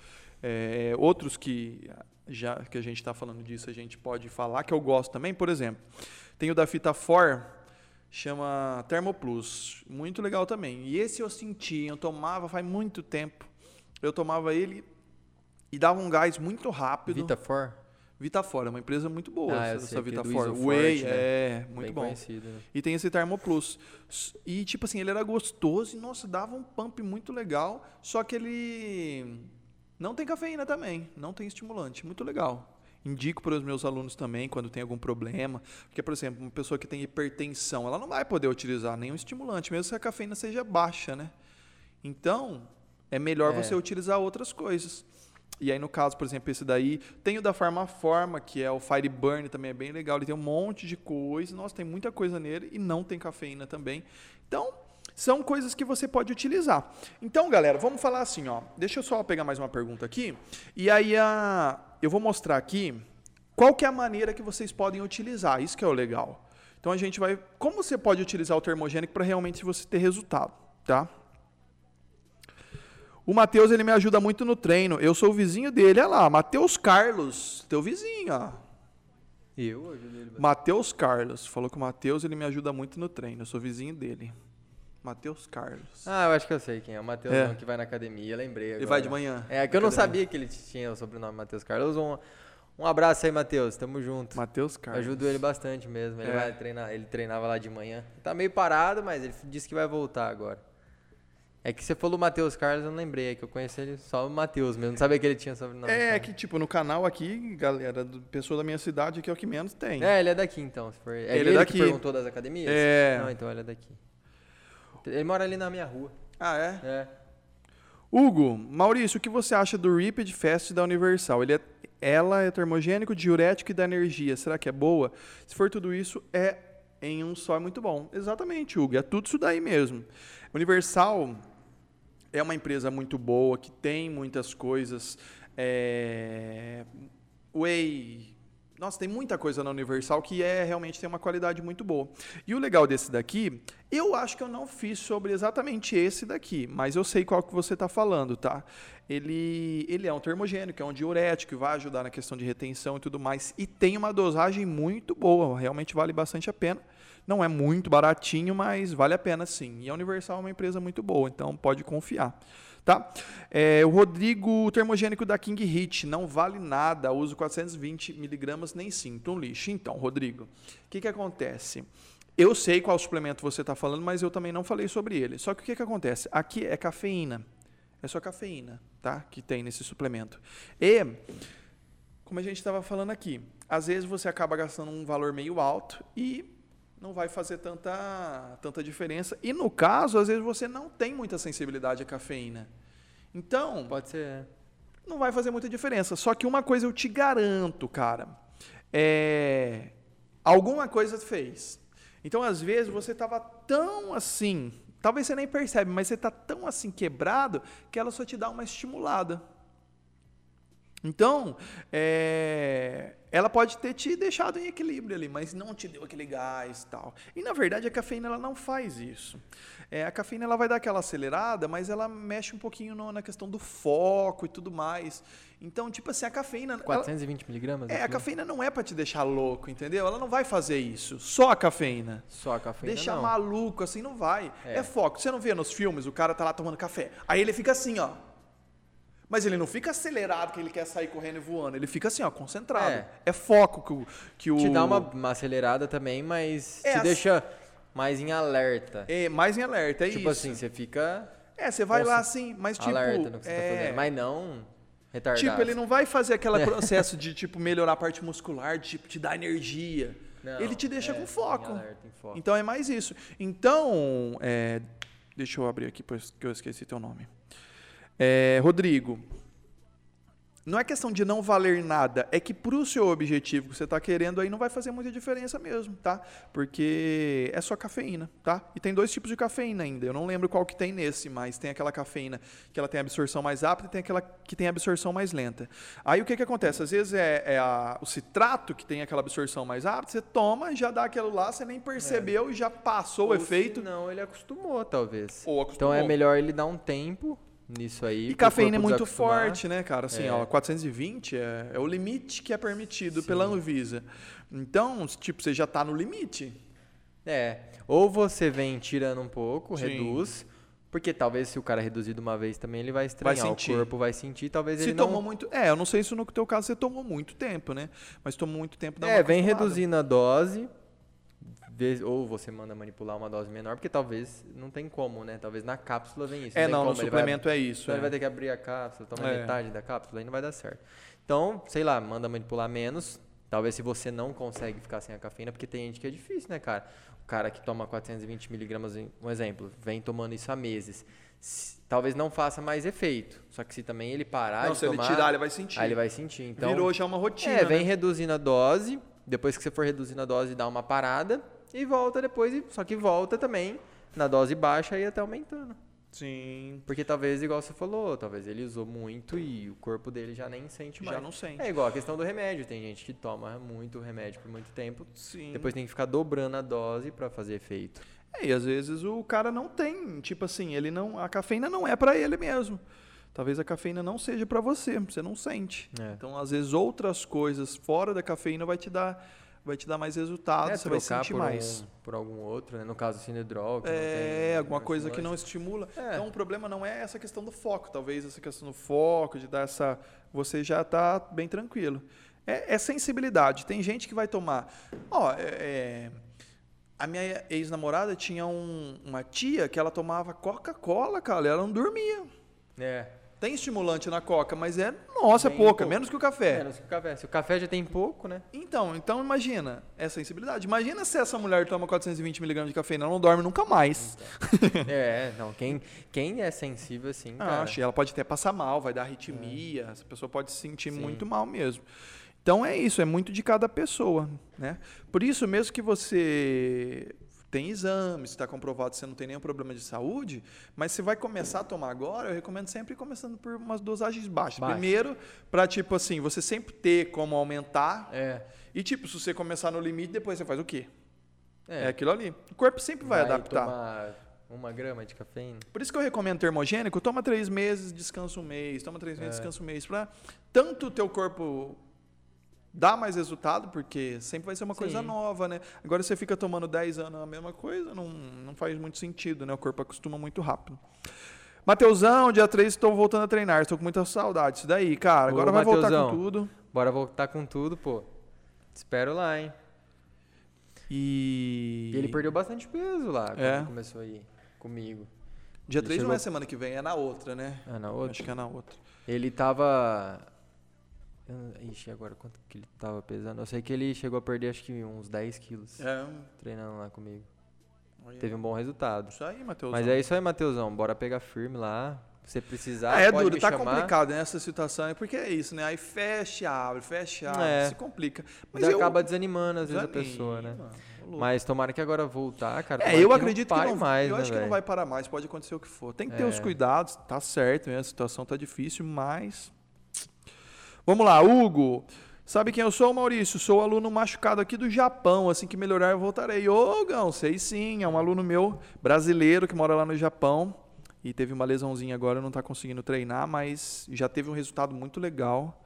É, outros que já que a gente está falando disso a gente pode falar que eu gosto também, por exemplo, tem o da Fita For chama Thermoplus, muito legal também. E esse eu senti, eu tomava faz muito tempo. Eu tomava ele e dava um gás muito rápido. Vitafor? Vitafor, é uma empresa muito boa, Ah, essa do Vitafor. Isoforte, Whey, né? é, muito Bem bom. conhecido, né? E tem esse Thermoplus. E, tipo assim, ele era gostoso e, nossa, dava um pump muito legal. Só que ele não tem cafeína também, não tem estimulante. Muito legal. Indico para os meus alunos também quando tem algum problema. Porque, por exemplo, uma pessoa que tem hipertensão, ela não vai poder utilizar nenhum estimulante, mesmo que a cafeína seja baixa, né? Então, é melhor é. você utilizar outras coisas. E aí, no caso, por exemplo, esse daí, tem o da Farmaforma, que é o Fire Burn, também é bem legal. Ele tem um monte de coisa. Nossa, tem muita coisa nele e não tem cafeína também. Então, são coisas que você pode utilizar. Então, galera, vamos falar assim, ó. Deixa eu só pegar mais uma pergunta aqui. E aí, a, eu vou mostrar aqui qual que é a maneira que vocês podem utilizar. Isso que é o legal. Então, a gente vai... Como você pode utilizar o termogênico para realmente você ter resultado, tá? O Matheus, ele me ajuda muito no treino. Eu sou o vizinho dele, olha lá. Matheus Carlos, teu vizinho, ó. Eu ajudo ele. Matheus Carlos. Falou que o Matheus, ele me ajuda muito no treino. Eu sou vizinho dele. Matheus Carlos. Ah, eu acho que eu sei quem é. O Matheus é. que vai na academia, lembrei agora. Ele vai de manhã. É, que eu não sabia que ele tinha o sobrenome Matheus Carlos. Um, um abraço aí, Matheus. Tamo junto. Matheus Carlos. Ajudo ele bastante mesmo. Ele é. vai treinar, ele treinava lá de manhã. Tá meio parado, mas ele disse que vai voltar agora. É que você falou Matheus Carlos, eu não lembrei, é que eu conheci ele só o Matheus mesmo, não sabia que ele tinha sobrenome. É, que tipo, no canal aqui, galera, do, pessoa da minha cidade que é o que menos tem. É, ele é daqui então, se for. É ele, ele é daqui. que perguntou das academias? É. Não, então ele é daqui. Ele mora ali na minha rua. Ah, é? É. Hugo, Maurício, o que você acha do Rapid Fast da Universal? Ele é, ela é termogênico, diurético e da energia. Será que é boa? Se for tudo isso, é em um só é muito bom. Exatamente, Hugo. É tudo isso daí mesmo. Universal é uma empresa muito boa, que tem muitas coisas. É, Whey. Nossa, tem muita coisa na Universal que é realmente tem uma qualidade muito boa. E o legal desse daqui, eu acho que eu não fiz sobre exatamente esse daqui, mas eu sei qual que você está falando, tá? Ele, ele é um termogênico, é um diurético, que vai ajudar na questão de retenção e tudo mais. E tem uma dosagem muito boa, realmente vale bastante a pena. Não é muito baratinho, mas vale a pena sim. E a Universal é uma empresa muito boa, então pode confiar. Tá? É, o Rodrigo, o termogênico da King Hit, não vale nada, uso 420 miligramas, nem sinto um lixo. Então, Rodrigo, o que, que acontece? Eu sei qual suplemento você está falando, mas eu também não falei sobre ele. Só que o que, que acontece? Aqui é cafeína. É só cafeína, tá? Que tem nesse suplemento. E, como a gente estava falando aqui, às vezes você acaba gastando um valor meio alto e não vai fazer tanta, tanta diferença. E no caso, às vezes você não tem muita sensibilidade à cafeína. Então. Pode ser. É. Não vai fazer muita diferença. Só que uma coisa eu te garanto, cara. É. Alguma coisa fez. Então, às vezes, você estava tão assim. Talvez você nem percebe, mas você está tão assim quebrado que ela só te dá uma estimulada. Então, é, ela pode ter te deixado em equilíbrio ali, mas não te deu aquele gás e tal. E na verdade a cafeína ela não faz isso. É, a cafeína ela vai dar aquela acelerada, mas ela mexe um pouquinho no, na questão do foco e tudo mais. Então, tipo assim, a cafeína. 420 ela, miligramas? É, a cafeína não é para te deixar louco, entendeu? Ela não vai fazer isso. Só a cafeína. Só a cafeína. Deixar não. maluco, assim, não vai. É. é foco. Você não vê nos filmes, o cara tá lá tomando café. Aí ele fica assim, ó. Mas ele não fica acelerado que ele quer sair correndo e voando. Ele fica assim, ó, concentrado. É, é foco que o, que o. Te dá uma, uma acelerada também, mas é te deixa mais em alerta. É, mais em alerta, é tipo isso. Tipo assim, você fica. É, você vai Nossa, lá assim, mas tipo. Alerta no que você tá é... tá fazendo. Mas não retardado. Tipo, ele não vai fazer aquele (laughs) processo de, tipo, melhorar a parte muscular, de, tipo, te dar energia. Não, ele te deixa é, com foco. Alerta, em foco. Então é mais isso. Então, é, deixa eu abrir aqui, pois que eu esqueci teu nome. É, Rodrigo, não é questão de não valer nada, é que para o seu objetivo que você está querendo aí não vai fazer muita diferença mesmo, tá? Porque é só cafeína, tá? E tem dois tipos de cafeína ainda. Eu não lembro qual que tem nesse, mas tem aquela cafeína que ela tem absorção mais rápida e tem aquela que tem absorção mais lenta. Aí o que, que acontece? Às vezes é, é a, o citrato que tem aquela absorção mais rápida, você toma, já dá aquilo lá, você nem percebeu é. e já passou Ou o efeito. Não, ele acostumou, talvez. Ou acostumou. Então é melhor ele dar um tempo nisso aí. E cafeína é muito forte, né, cara? Assim, é. ó, 420 é, é, o limite que é permitido Sim. pela Anvisa. Então, tipo, você já está no limite. É. Ou você vem tirando um pouco, Sim. reduz. Porque talvez se o cara reduzir de uma vez também, ele vai estranhar. Vai sentir. O corpo vai sentir, talvez se ele tomou não... muito. É, eu não sei se no teu caso você tomou muito tempo, né? Mas tomou muito tempo. é, vem reduzindo a dose ou você manda manipular uma dose menor, porque talvez não tem como, né? Talvez na cápsula vem isso. É, não, não no suplemento vai, é isso. Então é. ele vai ter que abrir a cápsula, tomar é. metade da cápsula, aí não vai dar certo. Então, sei lá, manda manipular menos. Talvez se você não consegue ficar sem a cafeína, porque tem gente que é difícil, né, cara? O cara que toma 420 miligramas, um exemplo, vem tomando isso há meses. Se, talvez não faça mais efeito. Só que se também ele parar Não, de se tomar... ele tirar, ele vai sentir. Aí ele vai sentir. Então, Virou já uma rotina. é, vem né? reduzindo a dose. Depois que você for reduzindo a dose, dá uma parada. E volta depois. e- Só que volta também na dose baixa e até aumentando. Sim. Porque talvez, igual você falou, talvez ele usou muito e o corpo dele já nem sente mais. Já não sente. É igual a questão do remédio. Tem gente que toma muito remédio por muito tempo. Sim. Depois tem que ficar dobrando a dose pra fazer efeito. É, e às vezes o cara não tem, tipo assim, ele não, a cafeína não é pra ele mesmo. Talvez a cafeína não seja pra você, você não sente. É. Então, às vezes outras coisas fora da cafeína vai te dar vai te dar mais resultado, é, você vai sentir por, mais. um, por algum outro, né? No caso, Cinedrol. É, tem alguma coisa que não estimula. É. Então o problema não é essa questão do foco, talvez essa questão do foco, de dar essa. Você já está bem tranquilo. É, é sensibilidade. Tem gente que vai tomar. Ó, é, é, a minha ex-namorada tinha um- uma tia que ela tomava Coca-Cola, cara, ela não dormia. É. Tem estimulante na Coca, mas é, nossa, Bem pouca, pouco. menos que o café. Menos que o café. Se o café já tem pouco, né? Então, então imagina, é sensibilidade. Imagina se essa mulher toma 420mg de cafeína, ela não dorme nunca mais. é, não. Quem, quem é sensível assim, cara. Acho, ela pode até passar mal, vai dar arritmia, essa pessoa pode se sentir Sim. muito mal mesmo. Então é isso, é muito de cada pessoa, né? Por isso mesmo que você tem exames, está comprovado que você não tem nenhum problema de saúde, mas você vai começar a tomar agora, eu recomendo sempre começando por umas dosagens baixas. Baixo. Primeiro, para tipo assim, você sempre ter como aumentar, É. e tipo, se você começar no limite, depois você faz o quê? É, É. aquilo ali. O corpo sempre vai, adaptar. tomar uma grama de cafeína. Por isso que eu recomendo termogênico, toma três meses, descansa um mês, toma três meses, É. descansa um mês, para tanto o teu corpo dar mais resultado, porque sempre vai ser uma coisa Sim. nova, né? Agora você fica tomando 10 anos a mesma coisa, não, não faz muito sentido, né? O corpo acostuma muito rápido. Mateusão, dia 3 estou voltando a treinar, estou com muita saudade. Isso daí, cara. Agora Ô, vai voltar Mateusão. com tudo. Bora voltar com tudo, pô. Espero lá, hein? E. E ele perdeu bastante peso lá quando É. começou a ir comigo. Dia ele 3 não chegou- é semana que vem, é na outra, né? Ah, na outra? Acho que é na outra. Ele tava. Eu Ixi, agora quanto que ele tava pesando? Eu sei que ele chegou a perder acho que uns 10 quilos É. treinando lá comigo. Olha. Teve um bom resultado. Isso aí, Mateusão. Mas é isso aí, Matheusão. Bora pegar firme lá. Se você precisar, Ah, é pode duro, tá chamar. complicado nessa situação, porque é isso, né? Aí fecha, abre, fecha, abre, É. se complica. Mas eu acaba desanimando às vezes a pessoa, né? louco. Mas tomara que agora voltar, cara. É, eu acredito não que não mais, Eu né, acho que não vai parar mais, pode acontecer o que for. Tem que ter É. os cuidados, tá certo, né? a situação tá difícil, mas. Vamos lá, Hugo. Sabe quem eu sou, Maurício? Sou aluno machucado aqui do Japão. Assim que melhorar, eu voltarei. Ô, Gão, sei sim. É um aluno meu brasileiro que mora lá no Japão. E teve uma lesãozinha agora, não está conseguindo treinar, mas já teve um resultado muito legal.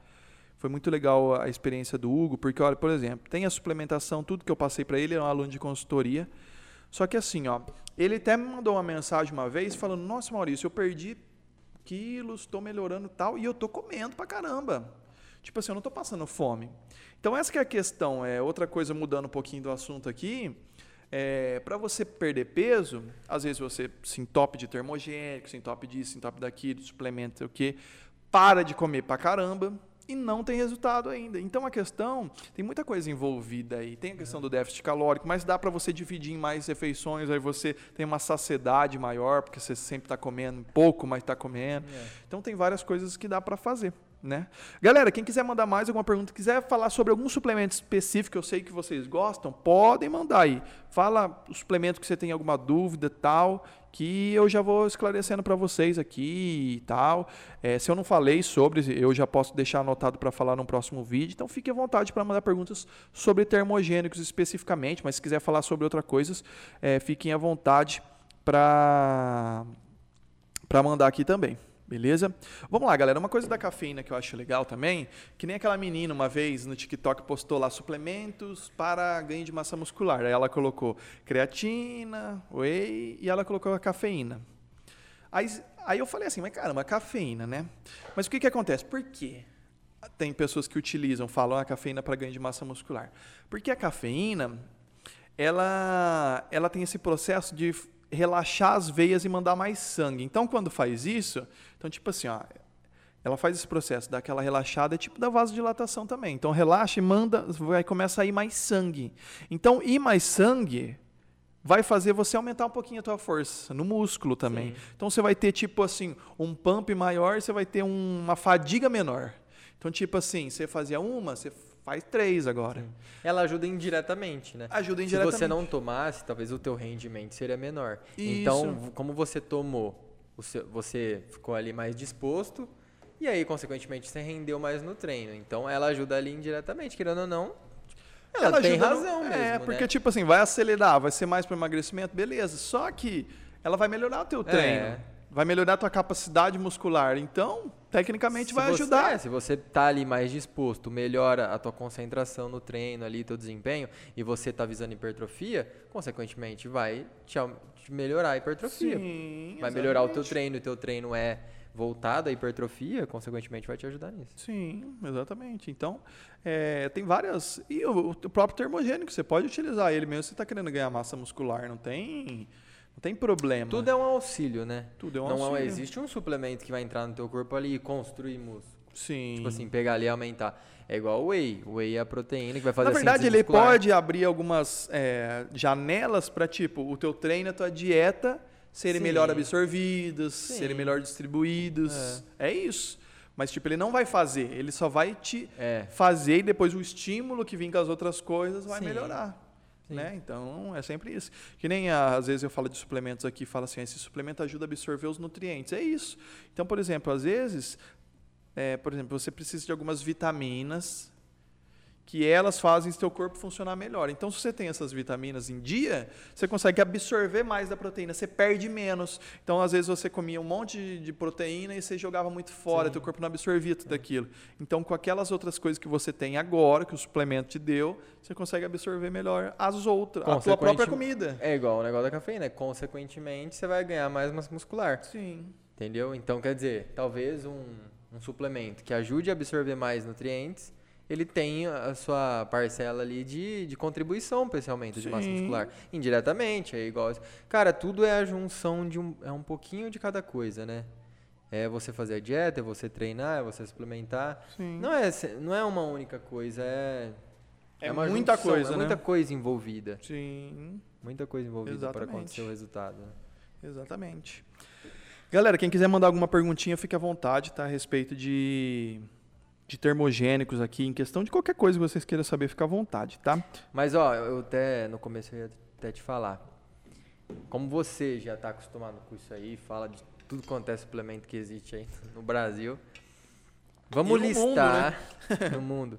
Foi muito legal a experiência do Hugo, porque, olha, por exemplo, tem a suplementação, tudo que eu passei para ele, é um aluno de consultoria. Só que assim, ó, ele até me mandou uma mensagem uma vez falando: Nossa, Maurício, eu perdi quilos, estou melhorando tal, e eu tô comendo pra caramba. Tipo assim, eu não tô passando fome. Então, essa que é a questão. É outra coisa mudando um pouquinho do assunto aqui. É, para você perder peso, às vezes você se entope de termogênico, se entope disso, se entope daquilo, suplemento, sei o quê, para de comer pra caramba e não tem resultado ainda. Então a questão, tem muita coisa envolvida aí. Tem a questão do déficit calórico, mas dá para você dividir em mais refeições, aí você tem uma saciedade maior, porque você sempre está comendo pouco, mas está comendo. É. Então tem várias coisas que dá para fazer. Né? Galera, quem quiser mandar mais alguma pergunta, quiser falar sobre algum suplemento específico, eu sei que vocês gostam, podem mandar aí. Fala o suplemento que você tem alguma dúvida tal, que eu já vou esclarecendo para vocês aqui e tal. É, se eu não falei sobre, eu já posso deixar anotado para falar no próximo vídeo. Então fique à vontade para mandar perguntas sobre termogênicos especificamente, mas se quiser falar sobre outras coisas, é, fiquem à vontade para para mandar aqui também. Beleza? Vamos lá, galera. Uma coisa da cafeína que eu acho legal também, que nem aquela menina uma vez no TikTok postou lá suplementos para ganho de massa muscular. Aí ela colocou creatina, whey e ela colocou a cafeína. Aí, aí eu falei assim, mas caramba, cafeína, né? Mas o que, que acontece? Por quê? Tem pessoas que utilizam, falam a cafeína para ganho de massa muscular. Porque a cafeína, ela, ela tem esse processo de relaxar as veias e mandar mais sangue. Então, quando faz isso, então tipo assim, ó, ela faz esse processo, dá aquela relaxada, é tipo da vasodilatação também. Então relaxa e manda, vai começar a ir mais sangue. Então ir mais sangue vai fazer você aumentar um pouquinho a tua força no músculo também. Sim. Então você vai ter tipo assim, um pump maior, você vai ter uma fadiga menor. Então tipo assim, você fazia uma, você faz três agora. Sim. Ela ajuda indiretamente, né? Ajuda indiretamente. Se você não tomasse, talvez o teu rendimento seria menor. Isso. Então, como você tomou, você ficou ali mais disposto, e aí, consequentemente, você rendeu mais no treino. Então, ela ajuda ali indiretamente, querendo ou não. Ela, ela tem razão no... mesmo, É, porque, né? tipo assim, vai acelerar, vai ser mais para emagrecimento, beleza. Só que ela vai melhorar o teu treino. É. Vai melhorar a tua capacidade muscular. Então, tecnicamente se vai você, ajudar. É, se você tá ali mais disposto, melhora a tua concentração no treino ali, teu desempenho, e você tá visando hipertrofia, consequentemente vai te, te melhorar a hipertrofia. Sim, vai exatamente. melhorar o teu treino, e teu treino é voltada à hipertrofia, consequentemente vai te ajudar nisso. Sim, exatamente. Então, é, tem várias. E o, o, próprio termogênico, você pode utilizar ele mesmo se você está querendo ganhar massa muscular, não tem. Tem problema. Tudo é um auxílio, né? Tudo é um não auxílio. Não existe um suplemento que vai entrar no teu corpo ali e construir músculo. Sim. Tipo assim, pegar ali e aumentar. É igual o whey. O whey é a proteína que vai fazer Na verdade, ele muscular. pode abrir algumas é, janelas para, tipo, o teu treino, a tua dieta serem Sim. melhor absorvidos, Sim. serem melhor distribuídos. É. é. isso. Mas, tipo, ele não vai fazer, ele só vai te é. fazer e depois o estímulo que vem com as outras coisas vai Sim. melhorar. Né? Então, é sempre isso. Que nem às vezes eu falo de suplementos aqui, falo assim, esse suplemento ajuda a absorver os nutrientes. É isso. Então, por exemplo, às vezes, é, por exemplo, você precisa de algumas vitaminas que elas fazem seu corpo funcionar melhor. Então, se você tem essas vitaminas em dia, você consegue absorver mais da proteína, você perde menos. Então, às vezes você comia um monte de proteína e você jogava muito fora, Sim. teu corpo não absorvia tudo é. aquilo. Então, com aquelas outras coisas que você tem agora, que o suplemento te deu, você consegue absorver melhor as outras, a tua própria comida. É igual o negócio da cafeína, consequentemente, você vai ganhar mais massa muscular. Sim. Entendeu? Então, quer dizer, talvez um, um suplemento que ajude a absorver mais nutrientes ele tem a sua parcela ali de, de contribuição para esse aumento Sim. de massa muscular. Indiretamente, é igual. Cara, tudo é a junção de um, é um pouquinho de cada coisa, né? É você fazer a dieta, é você treinar, é você suplementar. Sim. Não é, não é uma única coisa, é. É, é muita junção, coisa, é né? muita coisa envolvida. Sim. Muita coisa envolvida para acontecer o resultado. Né? Exatamente. Galera, quem quiser mandar alguma perguntinha, fique à vontade, tá? A respeito de de termogênicos aqui, em questão de qualquer coisa que vocês queiram saber, fica à vontade, tá? Mas, ó, eu até, no começo eu ia até te falar. Como você já está acostumado com isso aí, fala de tudo quanto é suplemento que existe aí (laughs) no Brasil. Vamos no listar mundo, né? (laughs) no mundo.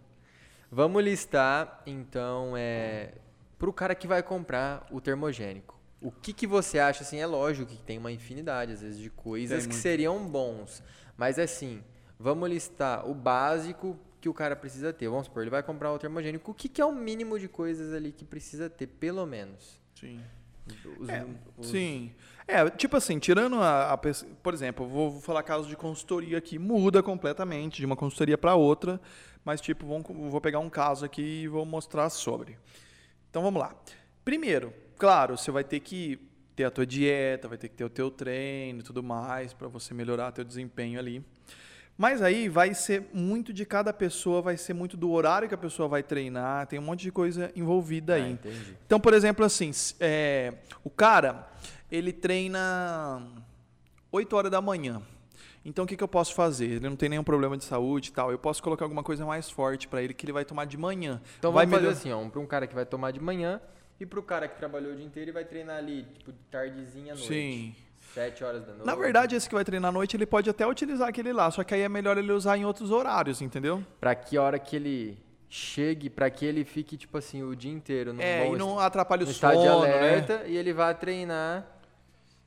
Vamos listar, então, é, para o cara que vai comprar o termogênico. O que, que você acha, assim, é lógico que tem uma infinidade, às vezes, de coisas que seriam bons. Mas, assim, Vamos listar o básico que o cara precisa ter. Vamos supor, ele vai comprar o termogênico. O que, que é o mínimo de coisas ali que precisa ter, pelo menos? Sim. Os, é, os... Sim. É, tipo assim, tirando a, a por exemplo, vou, vou, falar caso de consultoria aqui, muda completamente de uma consultoria para outra, mas tipo, vamos, vou pegar um caso aqui e vou mostrar sobre. Então vamos lá. Primeiro, claro, você vai ter que ter a tua dieta, vai ter que ter o teu treino e tudo mais para você melhorar teu desempenho ali. Mas aí vai ser muito de cada pessoa, vai ser muito do horário que a pessoa vai treinar, tem um monte de coisa envolvida aí. Ah, então, por exemplo, assim, é, o cara, ele treina 8 horas da manhã. Então, o que, que eu posso fazer? Ele não tem nenhum problema de saúde e tal. Eu posso colocar alguma coisa mais forte para ele que ele vai tomar de manhã. Então, vai vamos melhor... fazer assim, ó, para um cara que vai tomar de manhã e para o cara que trabalhou o dia inteiro e vai treinar ali, tipo, tardezinha à noite. Sim. Sete horas da noite. Na verdade, esse que vai treinar à noite, ele pode até utilizar aquele lá, só que aí é melhor ele usar em outros horários, entendeu? Para que hora que ele chegue, para que ele fique, tipo assim, o dia inteiro no É, e não atrapalhe o sono, de né? alerta, né? e ele vai treinar,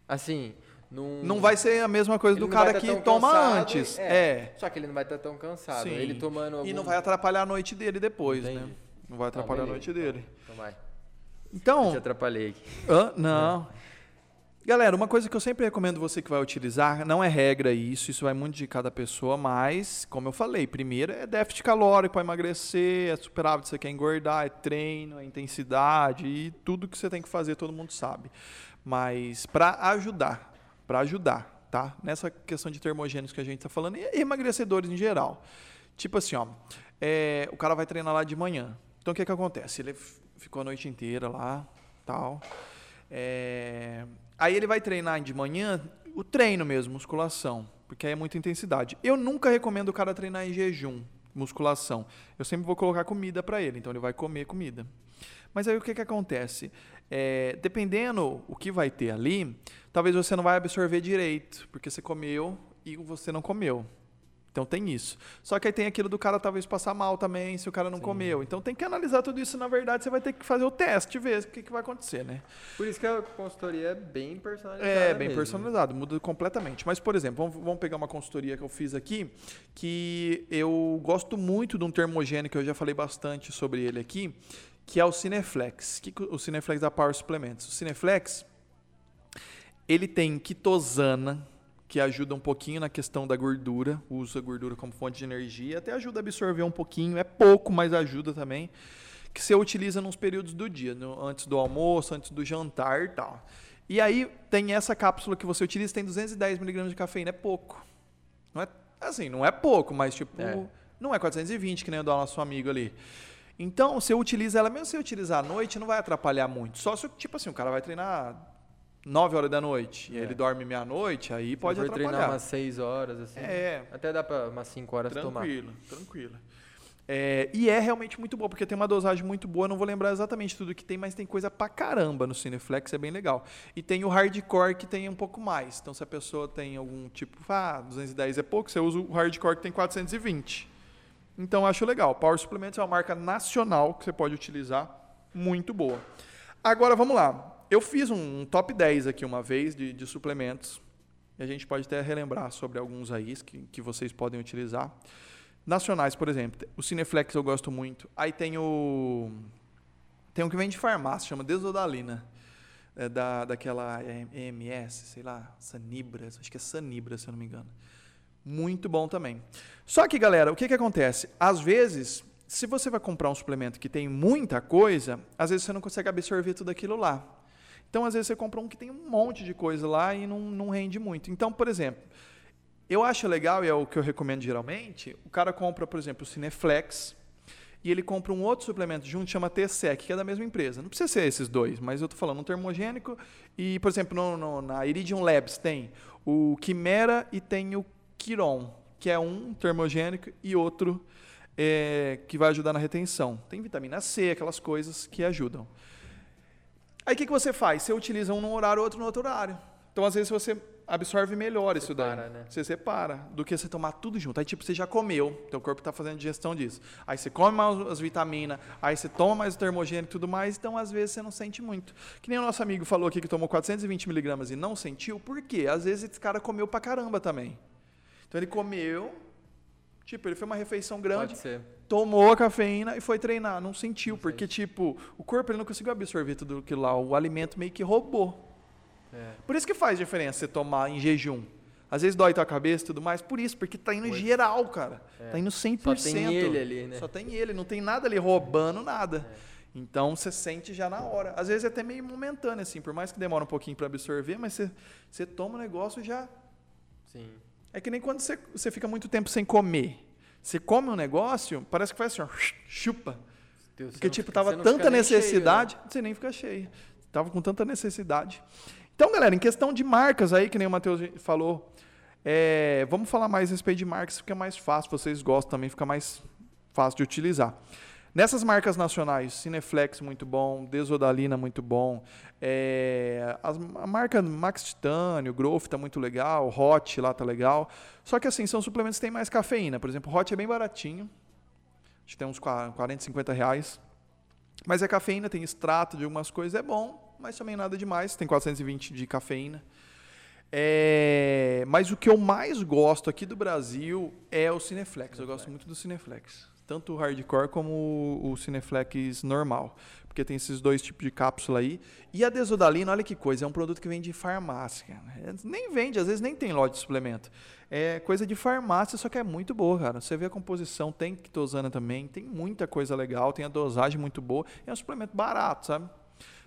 assim... Num... Não vai ser a mesma coisa ele do cara tá que toma cansado, antes. É, é, Só que ele não vai estar tá tão cansado. Sim. Ele tomando algum... E não vai atrapalhar a noite dele depois, Entendi. né? Não vai atrapalhar não, a noite dele. Então vai. Então. Eu te atrapalhei aqui. Hã? Não. É. Galera, uma coisa que eu sempre recomendo você que vai utilizar, não é regra isso, isso vai muito de cada pessoa, mas, como eu falei, primeiro é déficit calórico para emagrecer, é superávit você quer engordar, é treino, é intensidade e tudo que você tem que fazer todo mundo sabe. Mas para ajudar, para ajudar, tá? Nessa questão de termogênicos que a gente está falando, e emagrecedores em geral. Tipo assim, ó, é, o cara vai treinar lá de manhã. Então o que que acontece? Ele ficou a noite inteira lá, tal. É, aí ele vai treinar de manhã, o treino mesmo, musculação, porque aí é muita intensidade. Eu nunca recomendo o cara treinar em jejum, musculação. Eu sempre vou colocar comida para ele, então ele vai comer comida. Mas aí o que que acontece? É, dependendo o que vai ter ali, talvez você não vai absorver direito, porque você comeu e você não comeu. Então tem isso. Só que aí tem aquilo do cara talvez passar mal também, se o cara não Sim. comeu. Então tem que analisar tudo isso. Na verdade, você vai ter que fazer o teste, ver o que, que vai acontecer, né? Por isso que a consultoria é bem personalizada. É, bem mesmo. personalizado, muda completamente. Mas, por exemplo, vamos, vamos, pegar uma consultoria que eu fiz aqui, que eu gosto muito de um termogênico, que eu já falei bastante sobre ele aqui, que é o Cineflex. Que, o Cineflex da Power Suplementos. O Cineflex, ele tem quitosana, que ajuda um pouquinho na questão da gordura, usa a gordura como fonte de energia, até ajuda a absorver um pouquinho, é pouco, mas ajuda também, que você utiliza nos períodos do dia, no, antes do almoço, antes do jantar e tal. E aí tem essa cápsula que você utiliza, tem 210 miligramas de cafeína, é pouco. Não é assim, não é pouco, mas tipo, é. não é 420 que nem o do nosso amigo ali. Então, você utiliza ela, mesmo se você utilizar à noite, não vai atrapalhar muito. Só se, tipo assim, o cara vai treinar 9 horas da noite é. e ele dorme meia-noite, aí se pode atrapalhar. treinar umas 6 horas, assim. É. Até dá para umas 5 horas tranquilo, tomar. Tranquilo, tranquilo. É, e é realmente muito boa, porque tem uma dosagem muito boa. Não vou lembrar exatamente tudo que tem, mas tem coisa pra caramba no Cineflex, é bem legal. E tem o hardcore que tem um pouco mais. Então, se a pessoa tem algum tipo, ah, 210 é pouco, você usa o hardcore que tem 420. Então, acho legal. Power Supplements é uma marca nacional que você pode utilizar, muito boa. Agora, vamos lá eu fiz um, top 10 aqui uma vez de, de, suplementos. E a gente pode até relembrar sobre alguns aí que, que vocês podem utilizar. Nacionais, por exemplo. O Cineflex eu gosto muito. Aí tem o. Tem um que vem de farmácia, chama Desodalina. É da, daquela EMS, sei lá, Sanibras. Acho que é Sanibra, se eu não me engano. Muito bom também. Só que, galera, o que, que acontece? Às vezes, se você vai comprar um suplemento que tem muita coisa, às vezes você não consegue absorver tudo aquilo lá. Então, às vezes, você compra um que tem um monte de coisa lá e não, não rende muito. Então, por exemplo, eu acho legal, e é o que eu recomendo geralmente, o cara compra, por exemplo, o Cineflex, e ele compra um outro suplemento junto, chama T-Sec, que é da mesma empresa. Não precisa ser esses dois, mas eu estou falando um termogênico. E, por exemplo, no, no, na Iridium Labs tem o Quimera e tem o Quiron, que é um termogênico e outro é, que vai ajudar na retenção. Tem vitamina C, aquelas coisas que ajudam. Aí o que, que você faz? Você utiliza um num horário, outro no outro horário. Então, às vezes, você absorve melhor isso daí. Né? Você separa do que você tomar tudo junto. Aí, tipo, você já comeu, teu corpo está fazendo digestão disso. Aí você come mais as vitaminas, aí você toma mais o termogênico e tudo mais, então às vezes você não sente muito. Que nem o nosso amigo falou aqui que tomou 420 miligramas e não sentiu, por quê? Às vezes esse cara comeu pra caramba também. Então ele comeu, tipo, ele foi uma refeição grande. Tomou a cafeína e foi treinar. Não sentiu, não porque, tipo, o corpo ele não conseguiu absorver tudo aquilo lá. O alimento meio que roubou. É. Por isso que faz diferença você tomar em jejum. Às vezes dói tua cabeça e tudo mais, por isso, porque tá indo geral, cara. É. Tá indo 100%. Só tem ele ali, né? Só tem ele, não tem nada ali roubando nada. É. Então você sente já na hora. Às vezes é até meio momentâneo, assim, por mais que demore um pouquinho para absorver, mas você, você toma o negócio já. Sim. É que nem quando você, você fica muito tempo sem comer. Você come um negócio, parece que faz assim, ó, chupa. Deus, Porque, tipo, fica, tava tanta necessidade, cheio, né? você nem fica cheio. Tava com tanta necessidade. Então, galera, em questão de marcas aí, que nem o Matheus falou, é, vamos falar mais a respeito de marcas, fica mais fácil, vocês gostam também, fica mais fácil de utilizar. Nessas marcas nacionais, Cineflex muito bom, Desodalina muito bom, é, a, a, marca Max Titânio, Growth está muito legal, Hot lá tá legal. Só que assim, são suplementos que têm mais cafeína. Por exemplo, Hot é bem baratinho, acho que tem uns 40, 50 reais. Mas a cafeína tem extrato de algumas coisas, é bom, mas também nada demais, tem 420 de cafeína. É, mas o que eu mais gosto aqui do Brasil é o Cineflex. Eu gosto muito do Cineflex tanto o hardcore como o, Cineflex normal, porque tem esses dois tipos de cápsula aí. E a desodalina, olha que coisa, é um produto que vem de farmácia. Cara. Nem vende, às vezes nem tem lote de suplemento. É coisa de farmácia, só que é muito boa, cara. Você vê a composição, tem quitosana também, tem muita coisa legal, tem a dosagem muito boa. É um suplemento barato, sabe?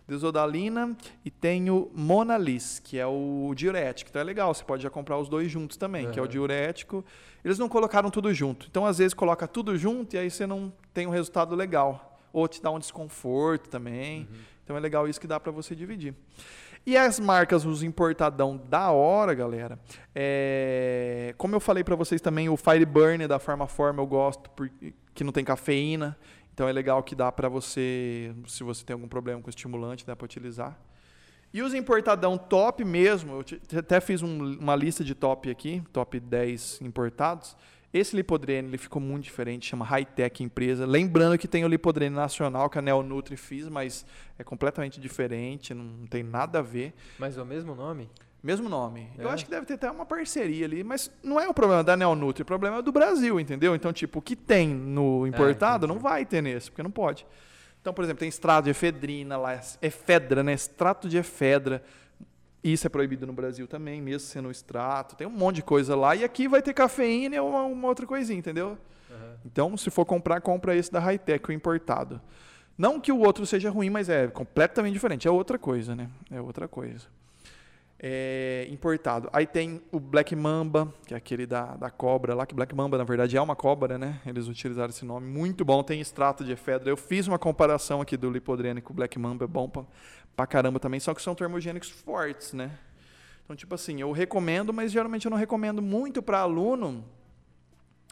Desodalina e tem o Monalis, que é o diurético. Então é legal, você pode já comprar os dois juntos também, uhum. que é o diurético. Eles não colocaram tudo junto. Então, às vezes, coloca tudo junto e aí você não tem um resultado legal. Ou te dá um desconforto também. Uhum. Então é legal isso que dá para você dividir. E as marcas, os importadão da hora, galera. É... Como eu falei para vocês também, o Fireburn da Farmaform eu gosto, porque que não tem cafeína. Então é legal que dá para você, se você tem algum problema com estimulante, dá para utilizar. E os importadão top mesmo, eu até fiz um, uma lista de top aqui, top 10 importados. Esse Lipodrene ele ficou muito diferente, chama High Tech Empresa. Lembrando que tem o Lipodrene Nacional, que a Neonutri fiz, mas é completamente diferente, não tem nada a ver. Mas é o mesmo nome? Mesmo nome. É. Eu acho que deve ter até uma parceria ali, mas não é o problema da Neonutri, o problema é do Brasil, entendeu? Então, tipo, o que tem no é, importado é, não vai ter nesse, porque não pode. Então, por exemplo, tem extrato de efedrina lá, efedra, né? Extrato de efedra. Isso é proibido no Brasil também, mesmo sendo extrato. Tem um monte de coisa lá. E aqui vai ter cafeína e uma, uma outra coisinha, entendeu? Uhum. Então, se for comprar, compra esse da Hightech, o importado. Não que o outro seja ruim, mas é completamente diferente. É outra coisa, né? É outra coisa é, importado. Aí tem o Black Mamba, que é aquele da, da cobra lá, que Black Mamba na verdade é uma cobra, né? Eles utilizaram esse nome. Muito bom, tem extrato de efedra. Eu fiz uma comparação aqui do lipodrene com o Black Mamba, é bom pra, pra caramba também, só que são termogênicos fortes, né? Então, tipo assim, eu recomendo, mas geralmente eu não recomendo muito para aluno.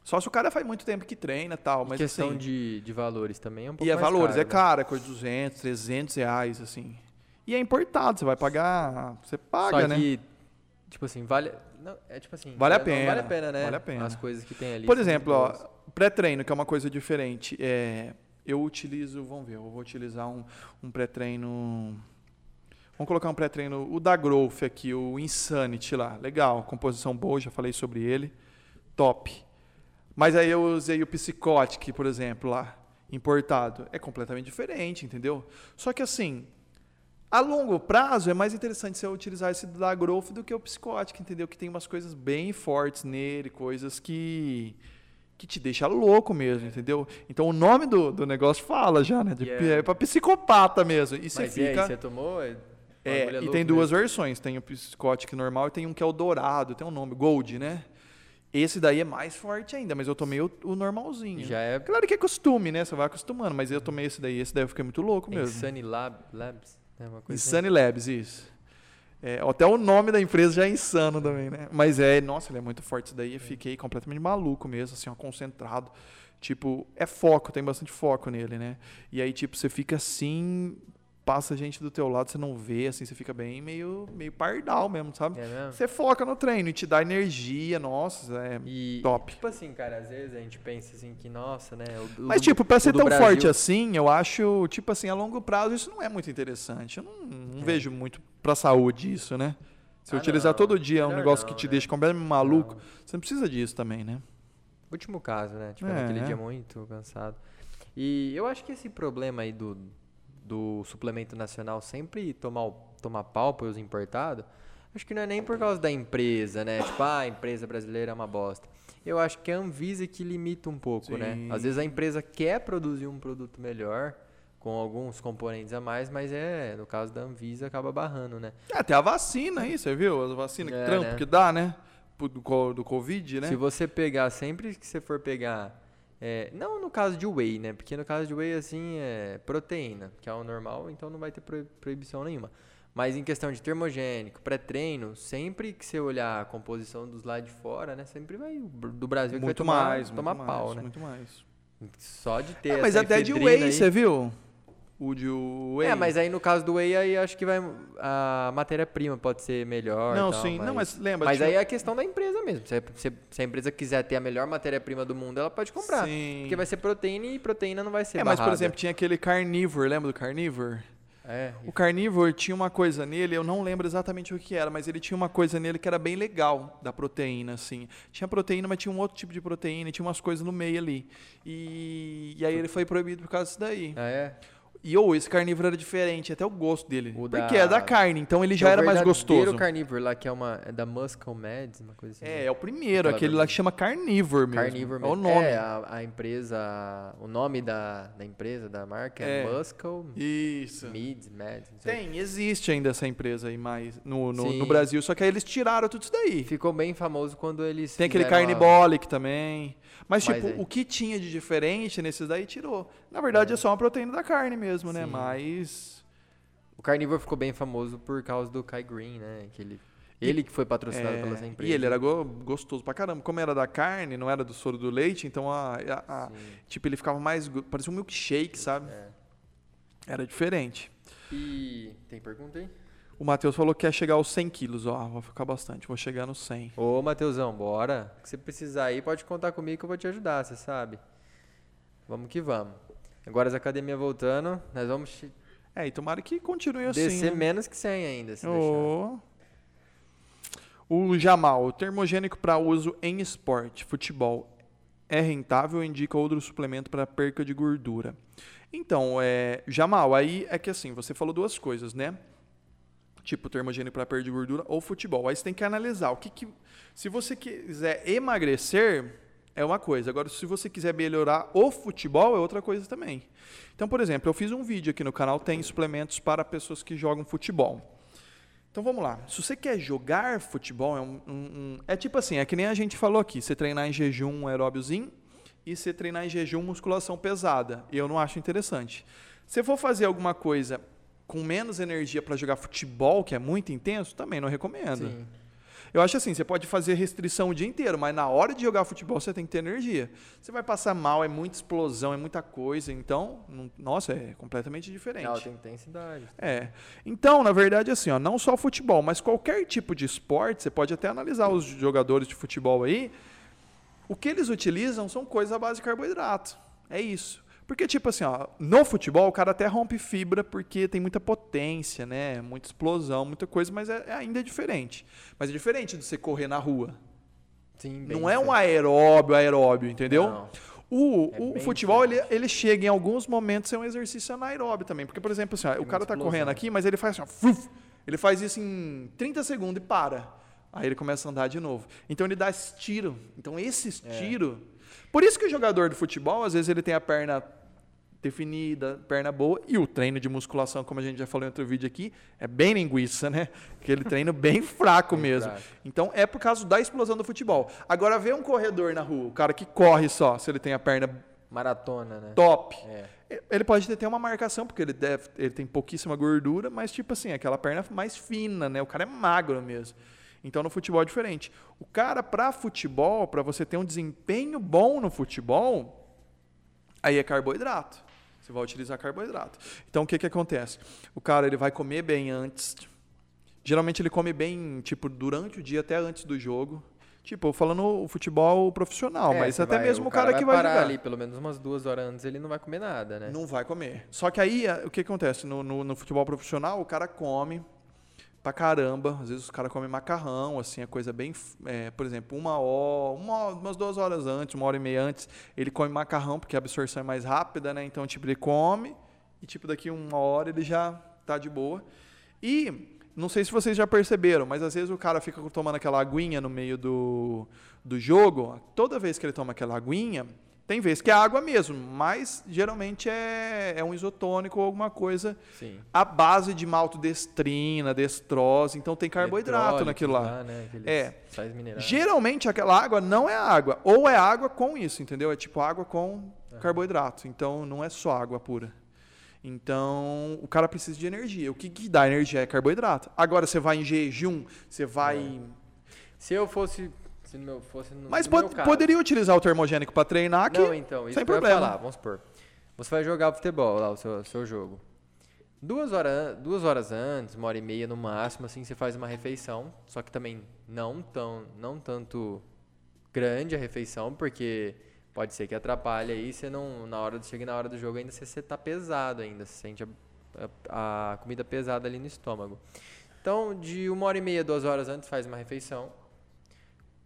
Só se o cara faz muito tempo que treina e tal. Mas, questão assim, de, de valores também é um pouco E é valores, caro, é caro, é coisa de 200, 300 reais, assim. E é importado, você vai pagar, você paga, Só né? que, tipo assim, vale... Não, é tipo assim... Vale a pena. Vale a pena, né? Vale a pena. As coisas que tem ali. Por exemplo, ó, pré-treino, que é uma coisa diferente. É, eu utilizo, vamos ver, eu vou utilizar um, um pré-treino... Vamos colocar um pré-treino, o da Growth aqui, o Insanity lá. Legal, composição boa, já falei sobre ele. Top. Mas aí eu usei o Psychotic, por exemplo, lá, importado. É completamente diferente, entendeu? Só que assim, a longo prazo é mais interessante você utilizar esse da growth do que o psicótico, entendeu? Que tem umas coisas bem fortes nele, coisas que que te deixa louco mesmo, entendeu? Então o nome do, do negócio fala já, né? De, yeah. É pra psicopata mesmo. E você fica. E aí, você tomou? É, é e tem duas mesmo. versões. Tem o psicótico normal e tem um que é o dourado, tem um nome, Gold, né? Esse daí é mais forte ainda, mas eu tomei o, o normalzinho. Já é. Claro que é costume, né? Você vai acostumando, mas eu tomei esse daí. Esse daí eu fiquei muito louco mesmo. Sunny Lab, Labs. É uma coisa Insane. Labs, isso. É, até o nome da empresa já é insano também, né? Mas é, nossa, ele é muito forte isso daí. Eu fiquei completamente maluco mesmo, assim, ó, concentrado. Tipo, é foco, tem bastante foco nele, né? E aí, tipo, você fica assim, passa gente do teu lado, você não vê, assim, você fica bem meio, meio pardal mesmo, sabe? É você foca no treino e te dá energia, nossa, é e, top. Tipo assim, cara, às vezes a gente pensa assim que, nossa, né? O, Mas, tipo, pra ser tão Brasil... forte assim, eu acho, tipo assim, a longo prazo isso não é muito interessante. Eu não, não é. vejo muito pra saúde isso, né? Se ah, utilizar não, todo dia um negócio não, que te né? deixa completamente maluco, não. você não precisa disso também, né? Último caso, né? Tipo, é, aquele dia muito cansado. E eu acho que esse problema aí do, do suplemento nacional sempre tomar, tomar pau pelos importados, acho que não é nem por causa da empresa, né? Tipo, ah, a empresa brasileira é uma bosta. Eu acho que é a Anvisa que limita um pouco, né? Sim. né? Às vezes a empresa quer produzir um produto melhor, com alguns componentes a mais, mas é, no caso da Anvisa, acaba barrando, né? É, tem a vacina aí, você viu? A vacina é, que trampo né? que dá, né? Do, do Covid, né? Se você pegar, sempre que você for pegar é, não no caso de whey, né? Porque no caso de whey, assim, é proteína, que é o normal, então não vai ter proibição nenhuma. Mas em questão de termogênico, pré-treino, sempre que você olhar a composição dos lá de fora, né? Sempre vai do Brasil que muito vai tomar, mais, tomar muito pau, mais, né? Muito mais. Só de ter é, Mas até de whey, aí... você viu? O de whey. É, mas aí no caso do whey, aí acho que vai a matéria-prima pode ser melhor. Não, tal, sim. Mas, não, mas lembra. Mas aí é a questão da empresa mesmo. Se, se, se, a empresa quiser ter a melhor matéria-prima do mundo, ela pode comprar. Sim. Porque vai ser proteína e proteína não vai ser. É, barrada. mas por exemplo, tinha aquele carnívoro, lembra do carnívoro? É. O carnívoro tinha uma coisa nele, eu não lembro exatamente o que era, mas ele tinha uma coisa nele que era bem legal da proteína, assim. Tinha proteína, mas tinha um outro tipo de proteína, tinha umas coisas no meio ali. E, e aí ele foi proibido por causa disso daí. Ah, é? E ou esse carnívoro era diferente, até o gosto dele. O porque da- é da carne, então ele já É o era mais gostoso. carnívoro lá, que é uma. É da Muscle Mads, uma coisa assim. É, é o primeiro, aquele lá que chama carnívoro mesmo. Carnívoro É o mesmo. nome. É, a, a empresa. O nome da, da empresa, da marca é, É. Muscle Isso. Não sei. Tem, existe ainda essa empresa aí mais no, no, no Brasil, só que aí eles tiraram tudo isso daí. Ficou bem famoso quando eles. Tem aquele fizeram a- carnibolic também. Mas, Mas tipo, é. o que tinha de diferente nesses daí tirou. Na verdade, é, só uma proteína da carne mesmo, né? Sim. Mas. O carnívoro ficou bem famoso por causa do Kai Green, né? Que ele, ele que foi patrocinado é, pela essa empresa. e ele era go- gostoso pra caramba. Como era da carne, não era do soro do leite, então a, a- a- tipo, ele ficava mais. Parecia um milkshake, sabe? é. Era diferente. E tem pergunta aí? O Matheus falou que quer chegar aos 100 quilos. Ó, vou ficar bastante, vou chegar nos 100. Ô, Matheusão, bora. Se você precisar aí, pode contar comigo que eu vou te ajudar, você sabe. Vamos que vamos. Agora as academias voltando, nós vamos É, e tomara que continue assim. descer né? menos que 100 ainda, se. Ô. O Jamal, termogênico para uso em esporte, futebol, é rentável ou indica outro suplemento para perca de gordura? Então, é, Jamal, aí é que assim, você falou duas coisas, né? Tipo termogênico para perda de gordura ou futebol. Aí você tem que analisar o que, que se você quiser emagrecer é uma coisa. Agora, se você quiser melhorar o futebol é outra coisa também. Então, por exemplo, eu fiz um vídeo aqui no canal tem suplementos para pessoas que jogam futebol. Então vamos lá. Se você quer jogar futebol, é, um, um- um- é tipo assim, é que nem a gente falou aqui, você treinar em jejum um aeróbiozinho e você treinar em jejum musculação pesada. Eu não acho interessante. Se for fazer alguma coisa com menos energia para jogar futebol, que é muito intenso, também não recomendo. Sim. Eu acho assim, você pode fazer restrição o dia inteiro, mas na hora de jogar futebol você tem que ter energia. Você vai passar mal, é muita explosão, é muita coisa, então, não- nossa, é completamente diferente. Alta intensidade. É. Então, na verdade, assim, ó, não só o futebol, mas qualquer tipo de esporte, você pode até analisar os jogadores de futebol aí. O que eles utilizam são coisas à base de carboidrato. É isso. Porque, tipo assim, ó, no futebol o cara até rompe fibra porque tem muita potência, né? Muita explosão, muita coisa, mas é, é ainda diferente. Mas é diferente de você correr na rua. Sim, não é um aeróbio, aeróbio, entendeu? Não. O, É o futebol, ele, ele chega em alguns momentos ser um exercício anaeróbio também. Porque, por exemplo, assim, ó, o cara tá explosão. correndo aqui, mas ele faz assim, ó, fruf, ele faz isso em 30 segundos e para. Aí ele começa a andar de novo. Então ele dá esse tiro. Então esse tiro. Por isso que o jogador de futebol, às vezes, ele tem a perna definida, perna boa, e o treino de musculação, como a gente já falou em outro vídeo aqui, é bem linguiça, né? Aquele treino bem fraco Bem mesmo. fraco. Então é por causa da explosão do futebol. Agora vê um corredor na rua, o cara que corre só, se ele tem a perna Maratona, né? top. É. Ele pode ter ter uma marcação, porque ele, deve, ele tem pouquíssima gordura, mas tipo assim, aquela perna mais fina, né? O cara é magro mesmo. Então no futebol é diferente. O cara, pra futebol, pra você ter um desempenho bom no futebol, aí é carboidrato. Você vai utilizar carboidrato. Então o que que acontece? O cara ele vai comer bem antes. Geralmente ele come bem, tipo, durante o dia até antes do jogo. Tipo, falando o futebol profissional, É, mas até vai- mesmo o cara, que vai vai jogar. ali pelo menos umas duas horas antes, ele não vai comer nada, né? Não vai comer. Só que aí, o que acontece? No, no- no futebol profissional, o cara come pra caramba. Às vezes os caras comem macarrão, assim, é coisa bem... é, por exemplo, uma hora, uma, umas duas horas antes, uma hora e meia antes, ele come macarrão, porque a absorção é mais rápida, né? Então, tipo, ele come e, tipo, daqui uma hora ele já tá de boa. E... Não sei se vocês já perceberam, mas às vezes o cara fica tomando aquela aguinha no meio do, do jogo. Toda vez que ele toma aquela aguinha, tem vezes que é água mesmo, mas geralmente é, é um isotônico ou alguma coisa Sim. à base de maltodestrina, destrose, então tem carboidrato naquilo lá. né? É. Geralmente aquela água não é água, ou é água com isso, entendeu? É tipo água com carboidrato, então não é só água pura. Então, o cara precisa de energia. O que, que dá energia é carboidrato. Agora, você vai em jejum, você vai. Se eu fosse. Se meu, fosse no, Mas no meu caso, poderia utilizar o termogênico para treinar aqui. Não, então, isso sem problema. falar, vamos supor. Você vai jogar futebol lá, o seu, seu jogo. Duas horas, duas horas antes, uma hora e meia no máximo, assim, você faz uma refeição. Só que também não, tão, não tanto grande a refeição, porque pode ser que atrapalhe aí, você não, na hora, chega na hora do jogo ainda você, você tá pesado ainda, você sente a, a- a comida pesada ali no estômago. Então, de uma hora e meia, duas horas antes, faz uma refeição.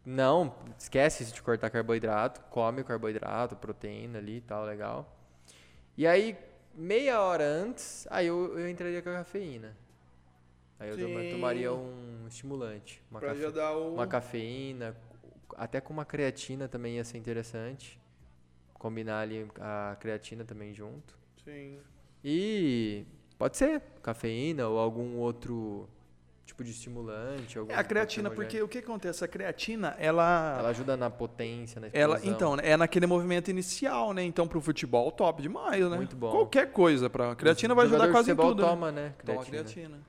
Não, esquece de cortar carboidrato, come carboidrato, proteína ali e tal, legal. E aí, meia hora antes, aí eu, eu entraria com a cafeína. Aí eu Sim. tomaria um estimulante. Uma, Pra cafe- já dar o... uma cafeína, até com uma creatina também ia ser interessante. Combinar ali a creatina também junto. Sim. E pode ser cafeína ou algum outro tipo de estimulante. Algum É a creatina, porque o que acontece? A creatina, ela... Ela ajuda na potência, na Ela, então, né, é naquele movimento inicial, né? Então, pro futebol, top demais, né? Muito bom. Qualquer coisa. Pra... Creatina Os vai ajudar quase em tudo. né? toma, né? Toma Creatina. creatina.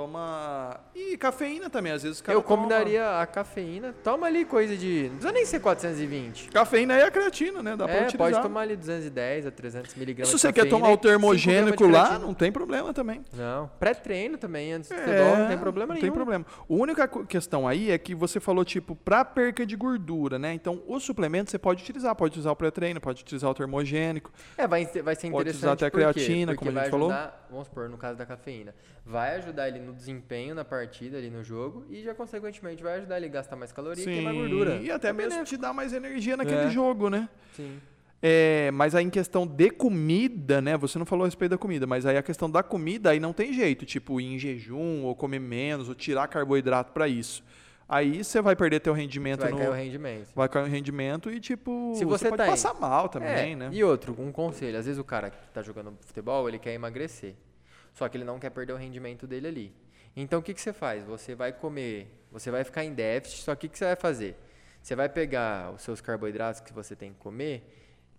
Toma. E cafeína também, às vezes o cara Eu toma- combinaria a cafeína. Toma ali coisa de. Não precisa nem ser 420. Cafeína é a creatina, né? Dá pra é, utilizar. pode tomar ali 210 a 300 E miligramas. se de você quer tomar o termogênico de lá, não tem problema também. Não. Pré-treino também, antes do É, futebol, não tem problema não nenhum. tem problema. A única questão aí é que você falou, tipo, pra perca de gordura, né? Então, o suplemento você pode utilizar. Pode usar o pré-treino, pode utilizar o termogênico. É, vai, ser- vai ser Pode interessante. usar até a creatina, Porque como a gente falou. Vamos supor, no caso da cafeína. Vai ajudar ele no desempenho na partida, ali no jogo. E já, consequentemente, vai ajudar ele a gastar mais caloria e queimar gordura. E até É mesmo benéfico. te dar mais energia naquele É. jogo, né? Sim. É, mas aí em questão de comida, né? Você não falou a respeito da comida, mas aí a questão da comida aí não tem jeito, tipo ir em jejum ou comer menos ou tirar carboidrato pra isso. Aí você vai perder teu rendimento Vai no cair o rendimento. vai cair o rendimento e tipo Se você pode tá passar mal também, É, né? E outro, um conselho. Às vezes o cara que tá jogando futebol, ele quer emagrecer. Só que ele não quer perder o rendimento dele ali. Então o que, que você faz? Você vai comer, você vai ficar em déficit, só que o que você vai fazer? Você vai pegar os seus carboidratos que você tem que comer,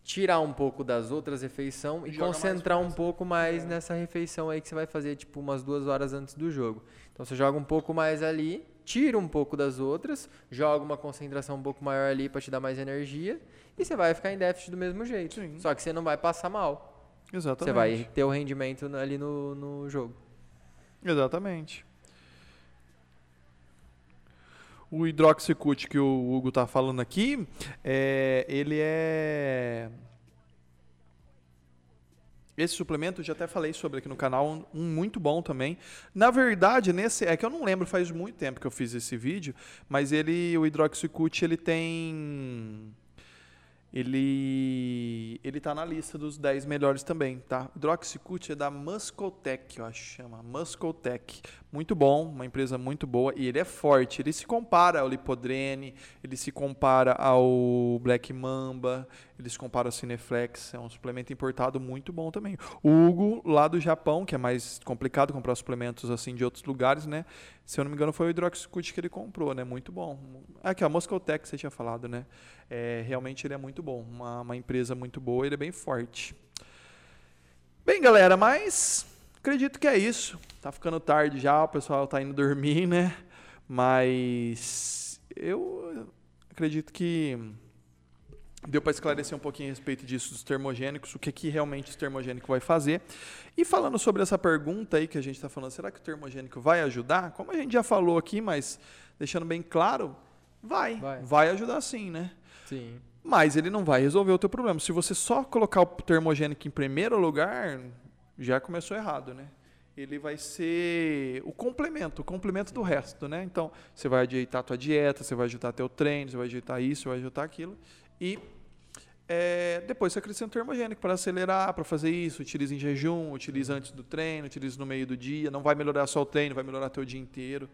tirar um pouco das outras refeições e mais concentrar um pouco mais nessa refeição aí que você vai fazer tipo umas duas horas antes do jogo. Então você joga um pouco mais ali, tira um pouco das outras, joga uma concentração um pouco maior ali para te dar mais energia e você vai ficar em déficit do mesmo jeito. Sim. Só que você não vai passar mal. Exatamente. Você vai ter o rendimento ali no, no jogo. Exatamente. O hidroxicute que o Hugo tá falando aqui, é, ele é esse suplemento eu já até falei sobre aqui no canal, um, muito bom também. Na verdade, nesse é que eu não lembro, faz muito tempo que eu fiz esse vídeo, mas ele o hidroxicute ele tem ele ele tá na lista dos 10 melhores também, tá? Hidroxicute é da Muscotec, eu acho que chama, Muscotec. Muito bom, uma empresa muito boa e ele é forte. Ele se compara ao Lipodrene, ele se compara ao Black Mamba, ele se compara ao Cineflex, é um suplemento importado muito bom também. O Hugo, lá do Japão, que é mais complicado comprar suplementos assim de outros lugares, né? Se eu não me engano, foi o Hidroxicute que ele comprou, né? Muito bom. Aqui, a Muscotec, você tinha falado, né? É, realmente ele é muito bom, uma, uma empresa muito boa, ele é bem forte. Bem, galera, mas acredito que é isso. Tá ficando tarde já, o pessoal tá indo dormir, né? Mas eu acredito que deu para esclarecer um pouquinho a respeito disso dos termogênicos, o que, que realmente o termogênico vai fazer. E falando sobre essa pergunta aí que a gente está falando, será que o termogênico vai ajudar? Como a gente já falou aqui, mas deixando bem claro, vai, Vai. vai ajudar sim, né? Sim. Mas ele não vai resolver o teu problema. Se você só colocar o termogênico em primeiro lugar, já começou errado, né? Ele vai ser o complemento, o complemento do resto, né? Então, você vai ajeitar a tua dieta, você vai ajeitar teu treino, você vai ajeitar isso, você vai ajeitar aquilo. E é, depois você acrescenta o termogênico para acelerar, para fazer isso. Utiliza em jejum, utiliza antes do treino, utiliza no meio do dia. Não vai melhorar só o treino, vai melhorar teu dia inteiro.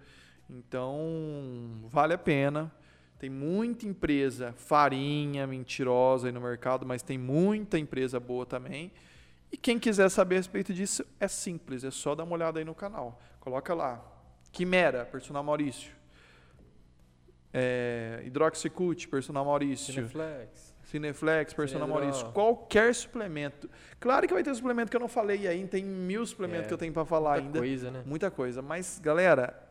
Então, vale a pena. Tem muita empresa farinha, mentirosa aí no mercado, mas tem muita empresa boa também. E quem quiser saber a respeito disso, é simples, é só dar uma olhada aí no canal. Coloca lá. Quimera, personal Maurício. É, Hidroxicute, personal Maurício. Cineflex. Cineflex, personal Cinedrol. Maurício. Qualquer suplemento. Claro que vai ter suplemento que eu não falei aí, tem mil suplementos É, que eu tenho para falar Muita ainda. coisa, né? Muita coisa. Mas, galera,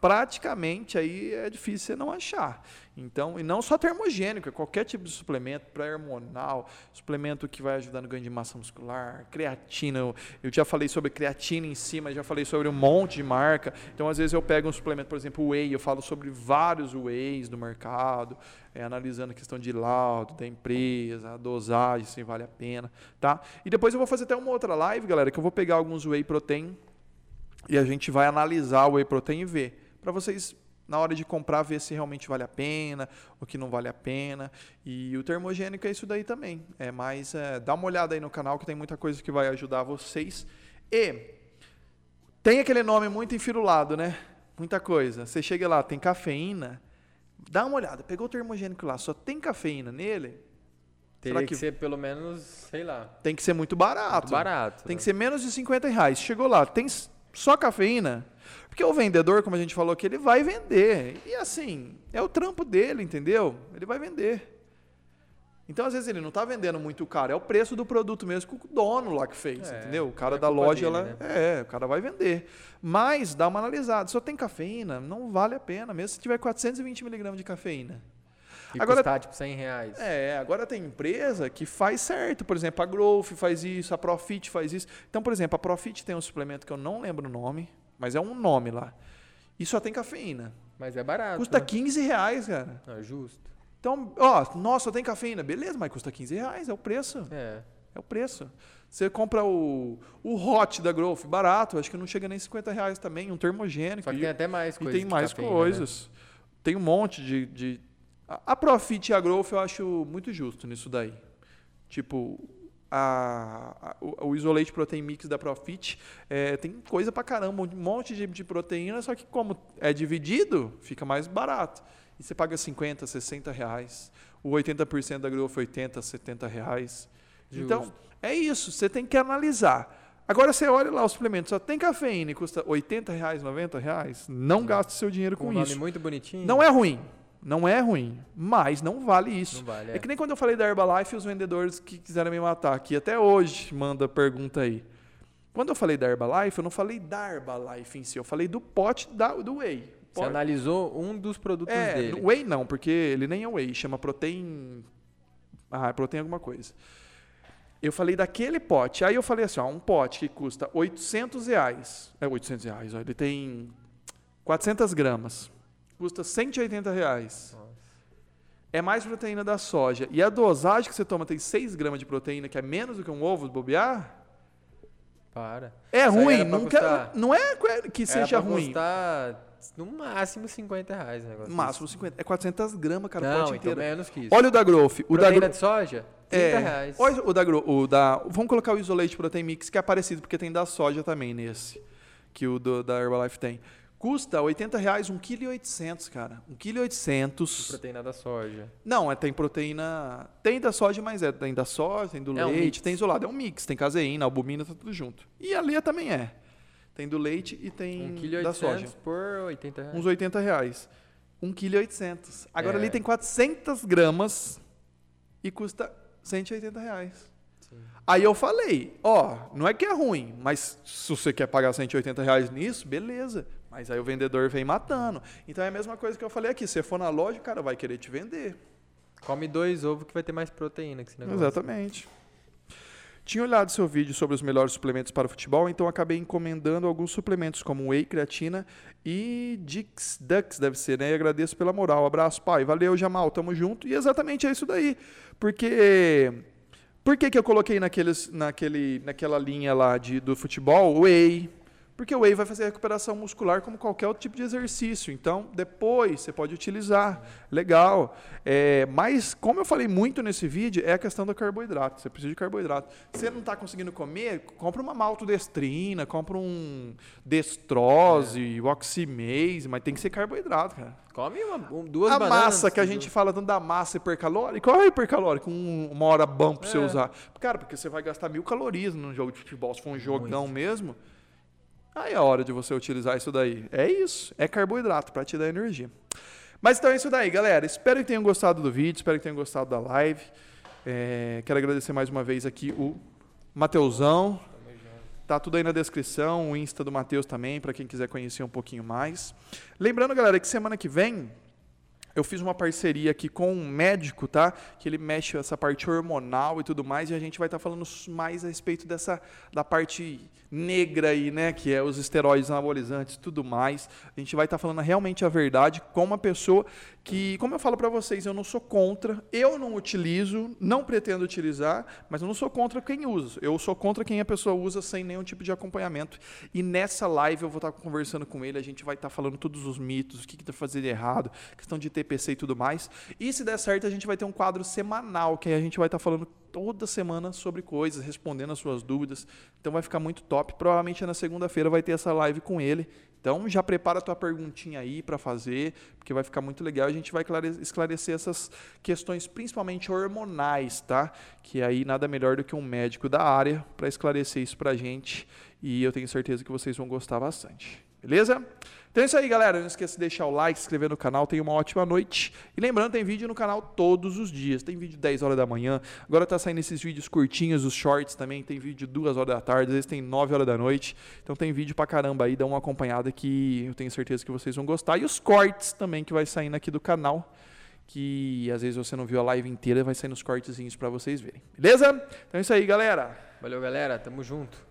praticamente aí é difícil você não achar. Então, e não só termogênico, é qualquer tipo de suplemento, pré-hormonal, suplemento que vai ajudar no ganho de massa muscular, creatina. Eu, eu já falei sobre creatina em cima, já falei sobre um monte de marca. Então, às vezes eu pego um suplemento, por exemplo, whey, eu falo sobre vários wheys do mercado, é, analisando a questão de laudo da empresa, a dosagem, se vale a pena, tá? E depois eu vou fazer até uma outra live, galera, que eu vou pegar alguns whey protein e a gente vai analisar o whey protein e ver, para vocês na hora de comprar, ver se realmente vale a pena, o que não vale a pena. E o termogênico é isso daí também. É mais, é, dá uma olhada aí no canal que tem muita coisa que vai ajudar vocês. E tem aquele nome muito enfirulado, né? Muita coisa. Você chega lá, tem cafeína, dá uma olhada, pegou o termogênico lá, só tem cafeína nele, Teria que... que... ser pelo menos, sei lá. Tem que ser muito barato. Muito barato. Tem né? que ser menos de 50 reais. Chegou lá, tem só cafeína. Porque o vendedor, como a gente falou aqui, ele vai vender. E assim, é o trampo dele, entendeu? Ele vai vender. Então, às vezes, ele não está vendendo muito caro, é o preço do produto mesmo que o dono lá que fez, é, entendeu? O cara é da loja, dele, ela, né? é, o cara vai vender. Mas, dá uma analisada, só tem cafeína, não vale a pena, mesmo se tiver 420 miligramas de cafeína. E agora, custar, tipo, 100 reais. É, agora tem empresa que faz certo. Por exemplo, a Growth faz isso, a Profit faz isso. Então, por exemplo, a Profit tem um suplemento que eu não lembro o nome, mas é um nome lá. E só tem cafeína. Mas é barato. Custa né? 15 reais, cara. É justo. Então, ó, nossa, só tem cafeína. Beleza, mas custa 15 reais, é o preço. É. É o preço. Você compra o, o hot da Growth, barato, acho que não chega nem 50 reais também, um termogênico. Só que tem até mais coisas. E tem mais cafeína, né? coisas. Né? Tem um monte de, de a Profit e a Growth eu acho muito justo nisso daí. Tipo, a, a, o, Isolate Protein Mix da Profit é, tem coisa pra caramba, um monte de, de proteína, só que como é dividido, fica mais barato. E você paga 50, 60 reais. O 80% da Growth 80, 70 reais. Justo. Então, é isso, você tem que analisar. Agora você olha lá o suplemento, só tem cafeína e custa 80 reais, 90 reais. Não gaste seu dinheiro com, com um isso. muito bonitinho. Não é ruim. Não é ruim, mas não vale isso. Não vale, é. é. que nem quando eu falei da Herbalife, os vendedores que quiseram me matar aqui, até hoje manda pergunta aí. Quando eu falei da Herbalife, eu não falei da Herbalife em si, eu falei do pote da, do Whey. Você analisou um dos produtos é, dele. Whey não, porque ele nem é Whey, chama Protein... Ah, é Protein alguma coisa. Eu falei daquele pote. Aí eu falei assim, ó, um pote que custa 800 reais. É 800 reais, ó, ele tem 400 gramas custa 180 reais. Nossa. É mais proteína da soja. E a dosagem que você toma tem 6 gramas de proteína, que é menos do que um ovo de bobear? Para. É Isso ruim, nunca, não é que seja era pra ruim. Custar no máximo 50 reais o negócio. Máximo 50. É 400 gramas, cara, não, pote então inteiro. menos que isso. Olha o da Growth. O proteína da de soja? 30 é, reais. Olha o da, o da... Vamos colocar o Isolate Protein Mix, que é parecido, porque tem da soja também nesse. Que o do, da Herbalife tem. Custa 80 reais, 1,8 kg, cara. 1,8 kg. Proteína da soja. Não, é, tem proteína. Tem da soja, mas é. Tem da soja, tem do é leite, um tem isolado. É um mix. Tem caseína, albumina, tá tudo junto. E a Lia também é. Tem do leite e tem 1, da soja. por 80 reais. Uns 80 reais. 1,8 kg. Agora é. ali tem 400 gramas e custa 180 reais. Sim. Aí eu falei, ó, não é que é ruim, mas se você quer pagar 180 reais nisso, beleza. Mas aí o vendedor vem matando. Então é a mesma coisa que eu falei aqui. Se você for na loja, o cara vai querer te vender. Come dois ovos que vai ter mais proteína que esse negócio. Exatamente. Tinha olhado seu vídeo sobre os melhores suplementos para o futebol, então acabei encomendando alguns suplementos, como whey, creatina e Dix Dux, deve ser, né? E agradeço pela moral. Abraço, pai. Valeu, Jamal. Tamo junto. E exatamente é isso daí. Porque. Por que, que eu coloquei naqueles, naquele, naquela linha lá de, do futebol? Whey, porque o whey vai fazer recuperação muscular como qualquer outro tipo de exercício. Então, depois você pode utilizar. Legal. É, mas, como eu falei muito nesse vídeo, é a questão do carboidrato. Você precisa de carboidrato. Se você não está conseguindo comer, compra uma maltodestrina, compra um destrose, é. oximase, mas tem que ser carboidrato, cara. Come uma, um, duas A massa que a gente fala tanto da massa hipercalórica, qual é hipercalórica? Um, uma hora bom para você é. usar. Cara, porque você vai gastar mil calorias num jogo de futebol, se for um jogão muito. mesmo. Aí é a hora de você utilizar isso daí. É isso, é carboidrato para te dar energia. Mas então é isso daí, galera. Espero que tenham gostado do vídeo, espero que tenham gostado da live. É, quero agradecer mais uma vez aqui o Mateusão. Tá tudo aí na descrição, o Insta do Mateus também, para quem quiser conhecer um pouquinho mais. Lembrando, galera, que semana que vem eu fiz uma parceria aqui com um médico, tá? Que ele mexe essa parte hormonal e tudo mais, e a gente vai estar tá falando mais a respeito dessa da parte negra aí, né? Que é os esteroides anabolizantes tudo mais. A gente vai estar tá falando realmente a verdade com uma pessoa que, como eu falo para vocês, eu não sou contra, eu não utilizo, não pretendo utilizar, mas eu não sou contra quem usa. Eu sou contra quem a pessoa usa sem nenhum tipo de acompanhamento. E nessa live eu vou estar tá conversando com ele, a gente vai estar falando todos os mitos, o que está fazendo errado, questão de TPC e tudo mais. E se der certo, a gente vai ter um quadro semanal, que a gente vai estar falando toda semana sobre coisas, respondendo as suas dúvidas. Então vai ficar muito top. Provavelmente na segunda-feira vai ter essa live com ele. Então já prepara a tua perguntinha aí para fazer, porque vai ficar muito legal. A gente vai esclarecer essas questões, principalmente hormonais, tá? Que aí nada melhor do que um médico da área para esclarecer isso para gente. E eu tenho certeza que vocês vão gostar bastante. Beleza? Então é isso aí, galera. Não esqueça de deixar o like, se inscrever no canal. Tenha uma ótima noite. E lembrando, tem vídeo no canal todos os dias. Tem vídeo 10 horas da manhã. Agora tá saindo esses vídeos curtinhos, os shorts também. Tem vídeo 2 horas da tarde, às vezes tem 9 horas da noite. Então tem vídeo pra caramba aí. Dá uma acompanhada que eu tenho certeza que vocês vão gostar. E os cortes também que vai saindo aqui do canal. Que às vezes você não viu a live inteira, vai sair nos cortezinhos para vocês verem. Beleza? Então é isso aí, galera. Valeu, galera. Tamo junto.